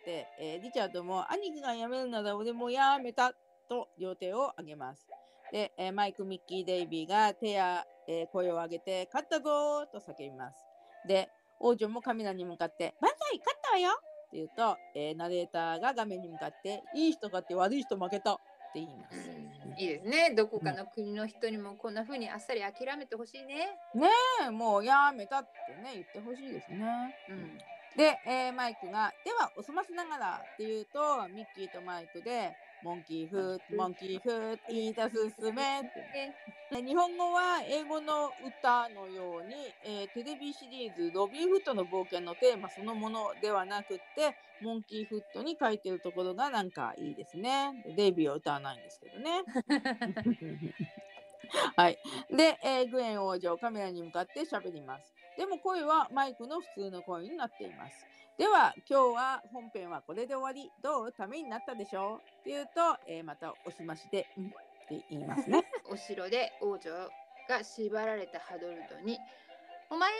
て、えーリチャードも兄貴がやめるなら俺もやめたと両手を上げます。で、えーマイク、ミッキー、デイビーが手や、えー声を上げて、勝ったぞと叫びます。で、王女もカメラに向かって、万歳勝ったわよって言うと、えーナレーターが画面に向かって、いい人勝って悪い人負けた言います。うんいいですね。どこかの国の人にもこんな風にあっさり諦めてほしいね。ねえもうやめたってね、言ってほしいですね。うん。で、えーマイクが、では、お済ませながらって言うと、ミッキーとマイクで、モンキーフー、モンキーフー、言いたすすめって。で日本語は英語の歌のように、えーテレビシリーズ「ロビン・フットの冒険」のテーマそのものではなくってモンキー・フットに書いてるところがなんかいいですね。でデイビーは歌わないんですけどね。はい。で、えーグエン王女カメラに向かって喋ります。でも声はマイクの普通の声になっています。では今日は本編はこれで終わりどう？ためになったでしょう？って言うと、えーまたおしましで「うん」って言いますね。お城で王女が縛られたハドルドに「お前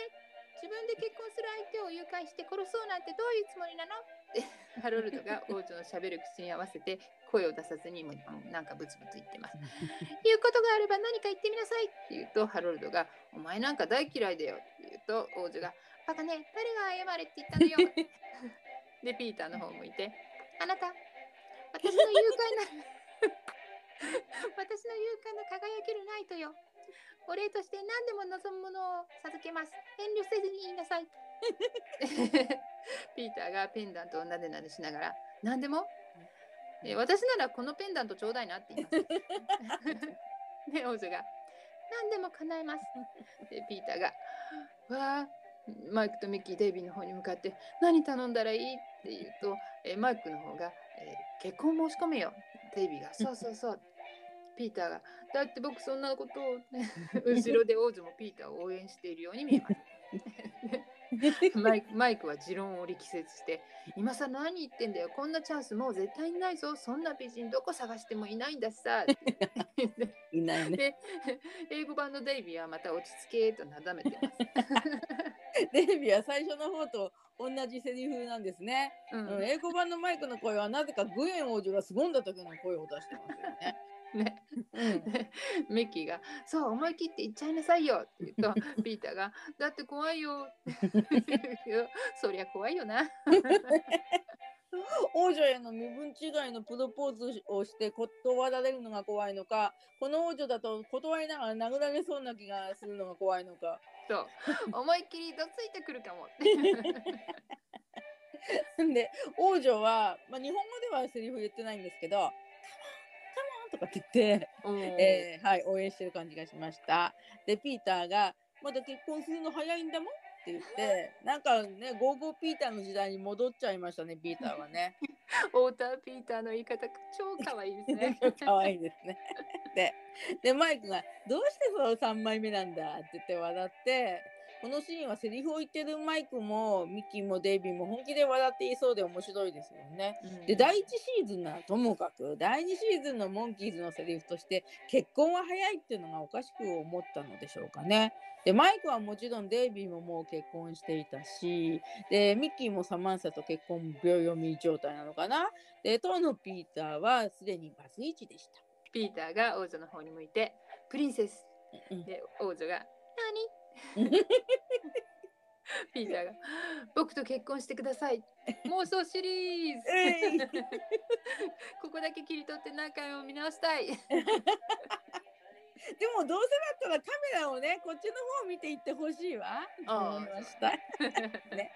自分で結婚する相手を誘拐して殺そうなんてどういうつもりなの?」ってハドルドが王女のしゃべる口に合わせて声を出さずにもなんかブツブツ言ってます。言うことがあれば何か言ってみなさいって言うとハロルドが「お前なんか大嫌いだよ」って言うと王女が「バカね誰が謝れって言ったのよ」でピーターの方を向いて「あなた私の誘拐な 私の勇敢な輝けるナイトよ。お礼として何でも望むものを授けます。遠慮せずに言いなさい。ピーターがペンダントをなでなでしながら何でも？え私ならこのペンダントちょうだいなって言います。で、王女が、何でも叶えます。で、ピーターが、わあ、マイクとミッキー、デイビーの方に向かって、何頼んだらいい？って言うと、えマイクの方が、えー結婚申し込めよ。デイビーが、そうそうそう。ピーターが、だって僕そんなことを、ね、後ろで王女もピーターを応援しているように見えます。マイク マイクは持論を力説して今さ何言ってんだよこんなチャンスもう絶対にないぞそんな美人どこ探してもいないんだしさ いないね。で英語版のデイビーはまた落ち着けとなだめてます、デイビーは最初の方と同じセリフなんですね。うんうん英語版のマイクの声はなぜかグエン王女が凄んだ時の声を出してますよね。ね、うん。でミッキーが「そう思い切って言っちゃいなさいよ」って言うと ピーターが「だって怖いよ」そりゃ怖いよな。王女への身分違いのプロポーズをして断られるのが怖いのか、この王女だと断りながら殴られそうな気がするのが怖いのか。そう。思いっきりどついてくるかもで、王女は、まあ、日本語ではセリフ言ってないんですけど、とかって言って、うんえーはい、応援してる感じがしました。で、ピーターが、まだ結婚するの早いんだもんって言って、なんかね、ゴーゴーピーターの時代に戻っちゃいましたね、ピーターはね。ウォーターピーターの言い方超可愛いですね。可愛いですね。で、で、マイクが、どうしてその3枚目なんだって言って笑って、このシーンはセリフを言ってるマイクもミッキーもデイビーも本気で笑っていそうで面白いですよね。で第1シーズンならともかく第2シーズンのモンキーズのセリフとして結婚は早いっていうのがおかしく思ったのでしょうかね。でマイクはもちろんデイビーももう結婚していたしでミッキーもサマンサと結婚秒読み状態なのかな。で当のピーターはすでにバツイチでした。ピーターが王女の方に向いて、プリンセス。うんで、王女が、何？ピーターが。僕と結婚してください。妄想シリーズ。ここだけ切り取って何回も見直したい。でもどうせだったらカメラをねこっちの方を見ていってほしいわ。思いました。ね、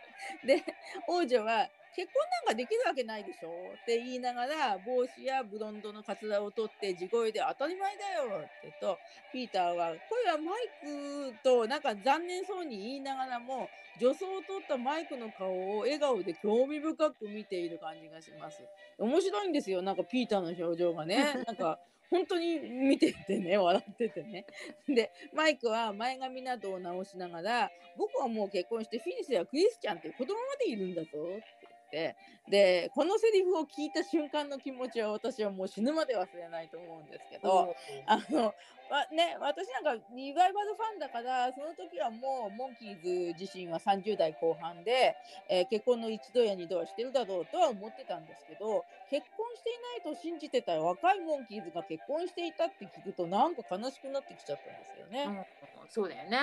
で王女は結婚なんかできるわけないでしょ？って言いながら帽子やブロンドのカツラを取って地声で当たり前だよって言うとピーターはこれはマイクとなんか残念そうに言いながらも女装を取ったマイクの顔を笑顔で興味深く見ている感じがします。面白いんですよなんかピーターの表情がね なんか本当に見ててね笑っててねでマイクは前髪などを直しながら僕はもう結婚してフィニスやクリスチャンって子供までいるんだぞってでこのセリフを聞いた瞬間の気持ちは私はもう死ぬまで忘れないと思うんですけど、あの、まね、私なんかリバイバルファンだからその時はもうモンキーズ自身は30代後半で、えー結婚の一度や二度はしてるだろうとは思ってたんですけど結婚していないと信じてた若いモンキーズが結婚していたって聞くとなんか悲しくなってきちゃったんですよね。うんそうだよね、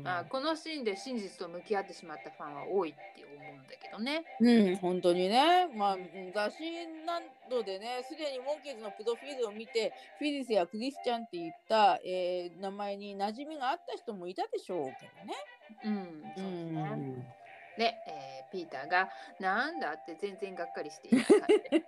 うん。あこのシーンで真実と向き合ってしまったファンは多いって思うんだけどね。うん、本当にね、まあ、うん雑誌などでね、すでにモンキーズのプロフィールを見て、フィリスやクリスチャンっていった、えー名前に馴染みがあった人もいたでしょうけどね。うんそうですうね、んで、えーピーターが「なんだ?」って全然がっかりしていない感じで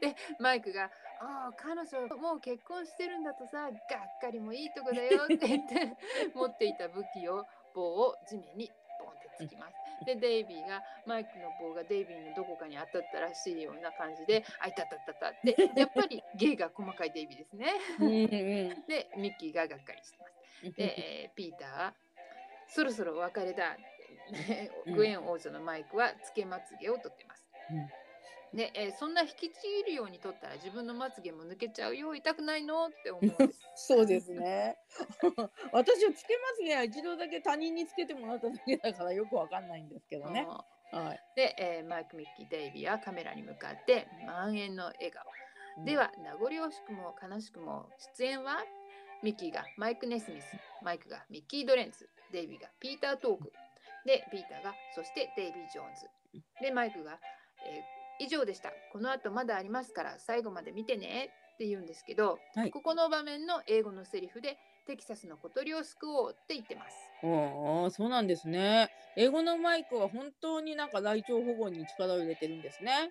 でマイクが「ああ彼女もう結婚してるんだとさがっかりもいいとこだよ」って言って持っていた武器を棒を地面にボンってつきます。でデイビーがマイクの棒がデイビーのどこかに当たったらしいような感じで「あいたたたた」ってやっぱり芸が細かいデイビーですね。でミッキーががっかりしてます。で、えーピーターは「そろそろお別れだ」グエン王女のマイクはつけまつげを取ってます。で、えーそんな引きちぎるように取ったら自分のまつげも抜けちゃうよ痛くないの？って思う。そうですね。私はつけまつげは一度だけ他人につけてもらっただけだからよくわかんないんですけどね。はい。で、えーマイク・ミッキー・デイビーはカメラに向かって満円の笑顔。では名残惜しくも悲しくも出演はミッキーがマイク・ネスミス、マイクがミッキー・ドレンツ、デイビーがピーター・トーク、で、ピーターがそしてデイビー・ジョーンズ、で、マイクが、えー以上でした。この後まだありますから最後まで見てねって言うんですけど、はいここの場面の英語のセリフでテキサスの小鳥を救おうって言ってます。おお、そうなんですね。英語のマイクは本当になんかライチョウ保護に力を入れてるんですね。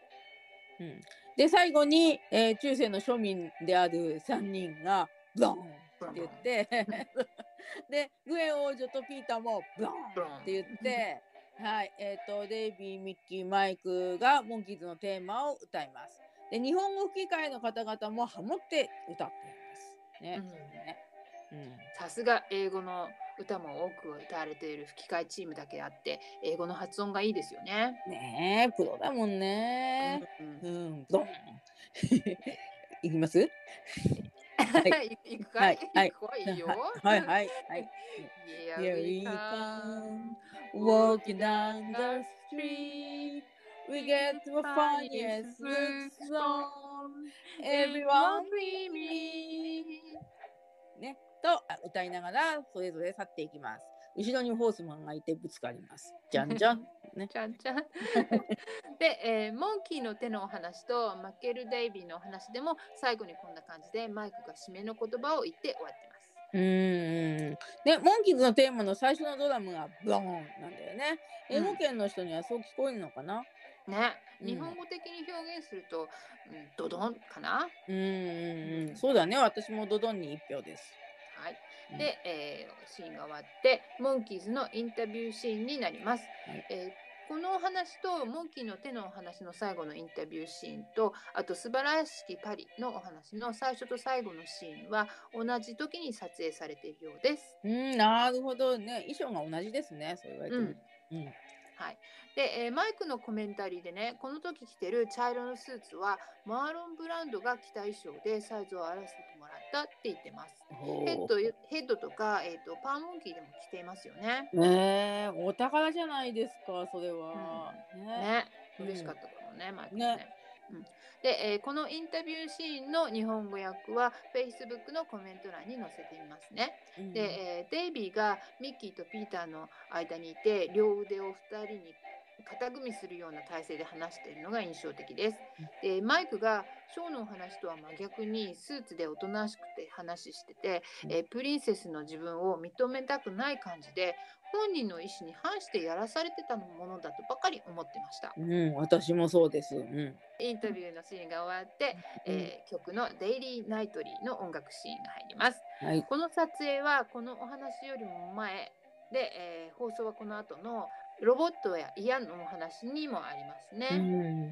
うん、で、最後に、えー中世の庶民である3人が、ブロン言って、で、グエン王女とピーターも、ブロンって言って、はい、えっ、と、デイビー、ミッキー、マイクがモンキーズのテーマを歌います。で、日本語吹き替えの方々もハモって歌っています。ね。うんねうんさすが英語の歌も多く歌われている吹き替えチームだけあって英語の発音がいいですよね。ねえ、プロだもんね。うんうん、ドン。いきます？行くかい、はい、行くかい、はい、行くかい、はい、行くかい、はい、行くかい、はい、行くかい、はい、行くかい、はい、行くかい、はい、行くかい、はい、行くかい、はい、行くかい、We get to a funniest song. Everyone we meet. ね、と歌いながらそれぞれ去っていきます。後ろにホースマンがいてぶつかります。じゃんじゃん。ね。ちゃんちゃん。で、えーモンキーの手のお話とマッケル・デイビーのお話でも最後にこんな感じでマイクが締めの言葉を言って終わってます。うーん。で、モンキーズのテーマの最初のドラムがブローンなんだよね。英語圏の人にはそう聞こえるのかな、ね、うん日本語的に表現すると、うん、ドドンかな？うーん、そうだね。私もドドンに一票です。はい。うんで、えーシーンが終わってモンキーズのインタビューシーンになります。はいえーこのお話とモンキーの手のお話の最後のインタビューシーンとあと素晴らしきパリのお話の最初と最後のシーンは同じ時に撮影されているようです。うん、なるほどね。衣装が同じですね。そう言われてうん。うん。はい、で、えーマイクのコメンタリーでねこの時着てる茶色のスーツはマーロン・ブランドが着た衣装でサイズを合わせてもらったって言ってます。ヘッドヘッドとか、えー、とパーモンキーでも着ていますよね。ねえ、お宝じゃないですか、それは。ねね、うん嬉しかったかもね、マイクね。で、えーこのインタビューシーンの日本語訳は Facebook のコメント欄に載せていますね。うんで、えーデイビーがミッキーとピーターの間にいて両腕を2人に肩組みするような体勢で話しているのが印象的です。でマイクがショーのお話とは真逆にスーツでおとなしくて話してて、えープリンセスの自分を認めたくない感じで本人の意思に反してやらされてたものだとばかり思ってました。うん、私もそうです。うん。インタビューのシーンが終わって、えー曲の「デイリー・ナイトリー」の音楽シーンが入ります。はい。この撮影はこのお話よりも前で、えー放送はこの後のロボットやイアンのお話にもありますね。うん。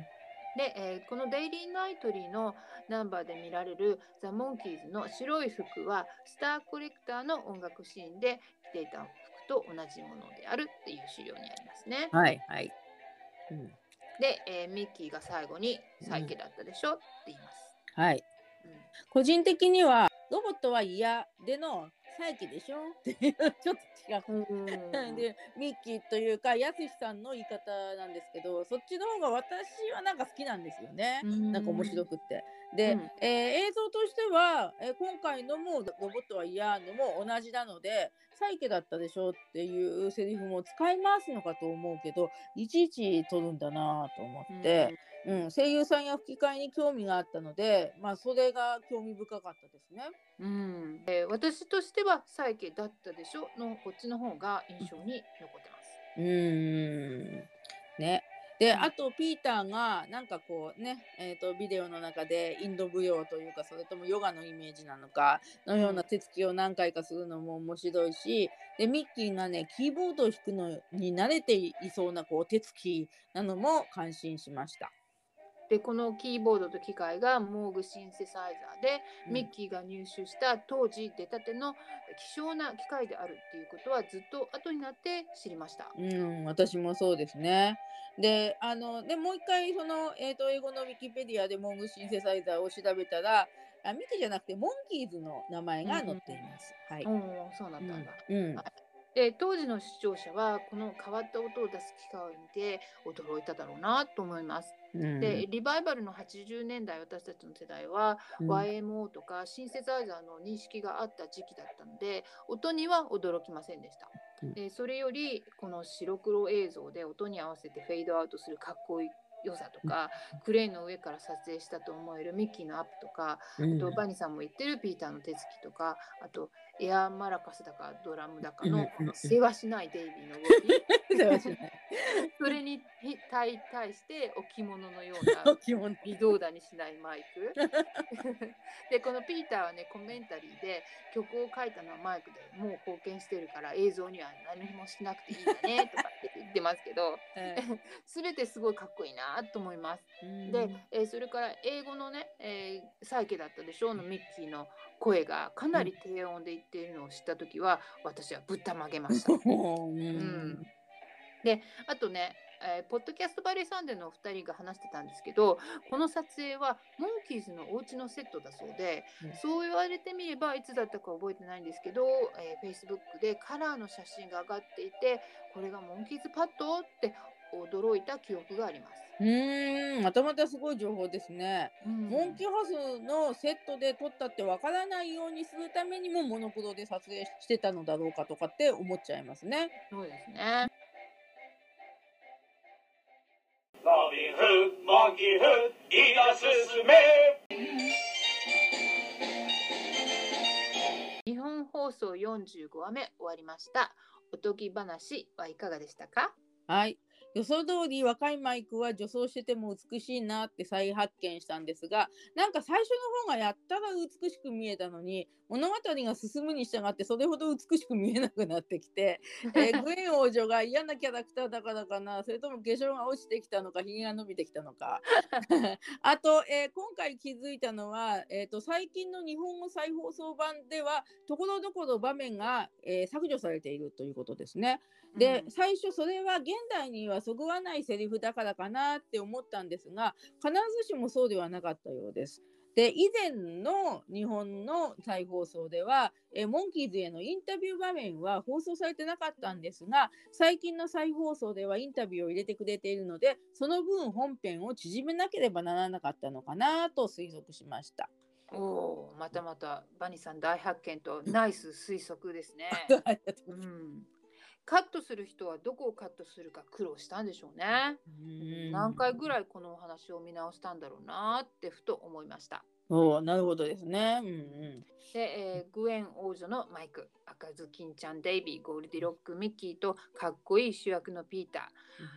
で、えーこのデイリー・ナイトリーのナンバーで見られるザ・モンキーズの白い服はスターコレクターの音楽シーンで着ていた服と同じものであるっていう資料にありますね。はいはい。うん。で、えーミッキーが最後に「サイケだったでしょ」って言います。はい。うん個人的にはロボットは嫌での再起でしょ？っていうちょっと違う。うん でミッキーというかやすしさんの言い方なんですけどそっちの方が私はなんか好きなんですよね。なんか面白くって。で、うんえー映像としては、えー今回のもロボットは嫌のも同じなので「サイケだったでしょ」っていうセリフも使い回すのかと思うけどいちいち取るんだなと思って、うん声優さんや吹き替えに興味があったので、まあ、それが興味深かったですね。うんえー私としては「サイケだったでしょ」のこっちの方が印象に残ってます。うーんね。で、うんあとピーターがなんかこうね、えー、とビデオの中でインド舞踊というかそれともヨガのイメージなのかのような手つきを何回かするのも面白いしでミッキーがねキーボードを弾くのに慣れていそうなこう手つきなのも感心しました。でこのキーボードと機械がモーグシンセサイザーで、うんミッキーが入手した当時出たての希少な機械であるっていうことはずっと後になって知りました。うん、私もそうですね。で、あの、で、もう一回、その、えっ、と、英語のウィキペディアでモングシンセサイザーを調べたら、あ、ミキじゃなくて、モンキーズの名前が載っています。はい。おーそうなんだ、うん。うんはいで当時の視聴者はこの変わった音を出す機械を見て驚いただろうなと思います。うん。でリバイバルの80年代私たちの世代は、うん。YMO とかシンセサイザーの認識があった時期だったので音には驚きませんでした。うん。でそれよりこの白黒映像で音に合わせてフェードアウトするかっこいい良さとか、クレーンの上から撮影したと思えるミッキーのアップとか、うん。あとバニさんも言ってるピーターの手つきとかあとエアマラカスだかドラムだかのうんうんうん。世話しないデイビーの動き。それに対対して置物のような 基本微動だにしないマイク。でこのピーターはねコメンタリーで曲を書いたのはマイクでもう貢献してるから映像には何もしなくていいんだねとかって言ってますけど。え全てすごいかっこいいなと思います。ーで、えーそれから英語のね、えーサイケだったでしょ？うのミッキーの声がかなり低音で言っているのを知った時は私はぶったまげました。うん。うん。であとね、えーポッドキャストバレーサンデーのお二人が話してたんですけどこの撮影はモンキーズのお家のセットだそうで、うん。そう言われてみればいつだったか覚えてないんですけど、えー、Facebook でカラーの写真が上がっていてこれがモンキーズパッドって驚いた記憶があります。うーんまたまたすごい情報ですね。うんモンキーハウスのセットで撮ったってわからないようにするためにもモノクロで撮影してたのだろうかとかって思っちゃいますね。そうですね。Robin Hood, Monkey Hood, いがすすめ日本放送45話目終わりました。おとぎ話はいかがでしたか？はい。予想通り若いマイクは女装してても美しいなって再発見したんですがなんか最初の方がやったら美しく見えたのに物語が進むに従ってそれほど美しく見えなくなってきて、えーグエン王女が嫌なキャラクターだからかなそれとも化粧が落ちてきたのかひげが伸びてきたのか あと、えー今回気づいたのは、えー、と最近の日本語再放送版ではところどころ場面が、えー削除されているということですね。で、うん最初それは現代にはそぐわないセリフだからかなって思ったんですが必ずしもそうではなかったようです。で以前の日本の再放送ではえモンキーズへのインタビュー場面は放送されてなかったんですが最近の再放送ではインタビューを入れてくれているのでその分本編を縮めなければならなかったのかなと推測しました。おお、またまたバニさん大発見とナイス推測ですね。うん、カットする人はどこをカットするか苦労したんでしょうね。うん何回ぐらいこのお話を見直したんだろうなってふと思いました。おーなるほどですね。うんうんで、えーグエン王女のマイク、赤ずきんちゃんデイビー、ゴールディロックミッキーとかっこいい主役のピーター。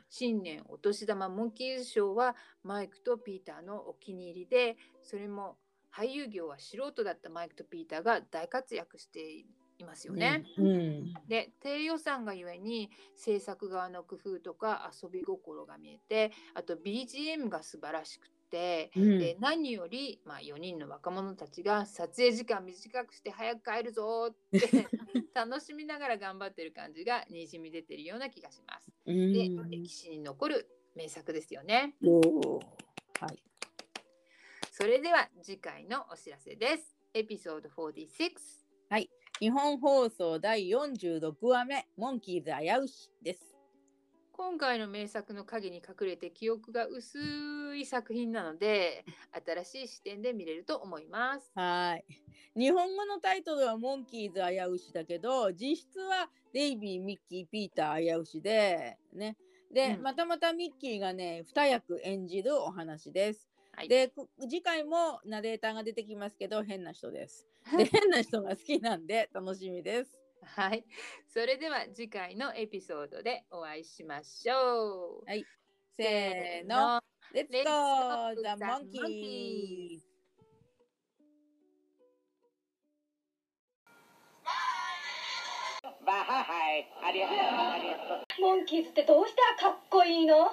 新年お年玉モンキーズショーはマイクとピーターのお気に入りで、それも俳優業は素人だったマイクとピーターが大活躍していますよね。うんうんで低予算がゆえに制作側の工夫とか遊び心が見えてあと BGM が素晴らしくて、うんで何より、まあ、4人の若者たちが撮影時間短くして早く帰るぞって 楽しみながら頑張ってる感じがにじみ出てるような気がします。うでん歴史に残る名作ですよね。はい。それでは次回のお知らせです。エピソード46。日本放送第46話目、モンキーズ危うしです。今回の名作の影に隠れて記憶が薄い作品なので新しい視点で見れると思います。はい。日本語のタイトルはモンキーズ危うしだけど、実質はデイビー、ミッキー、ピーター危うしで、ね。で、うんまたまたミッキーがね、二役演じるお話です。はい、で、こ次回もナレーターが出てきますけど、変な人です。で、変な人が好きなんで楽しみです。はい、それでは次回のエピソードでお会いしましょう。はい。せーの。レッツゴーザ・モンキーズわははいありがとうありがとうモンキーズってどうしたらかっこいいの？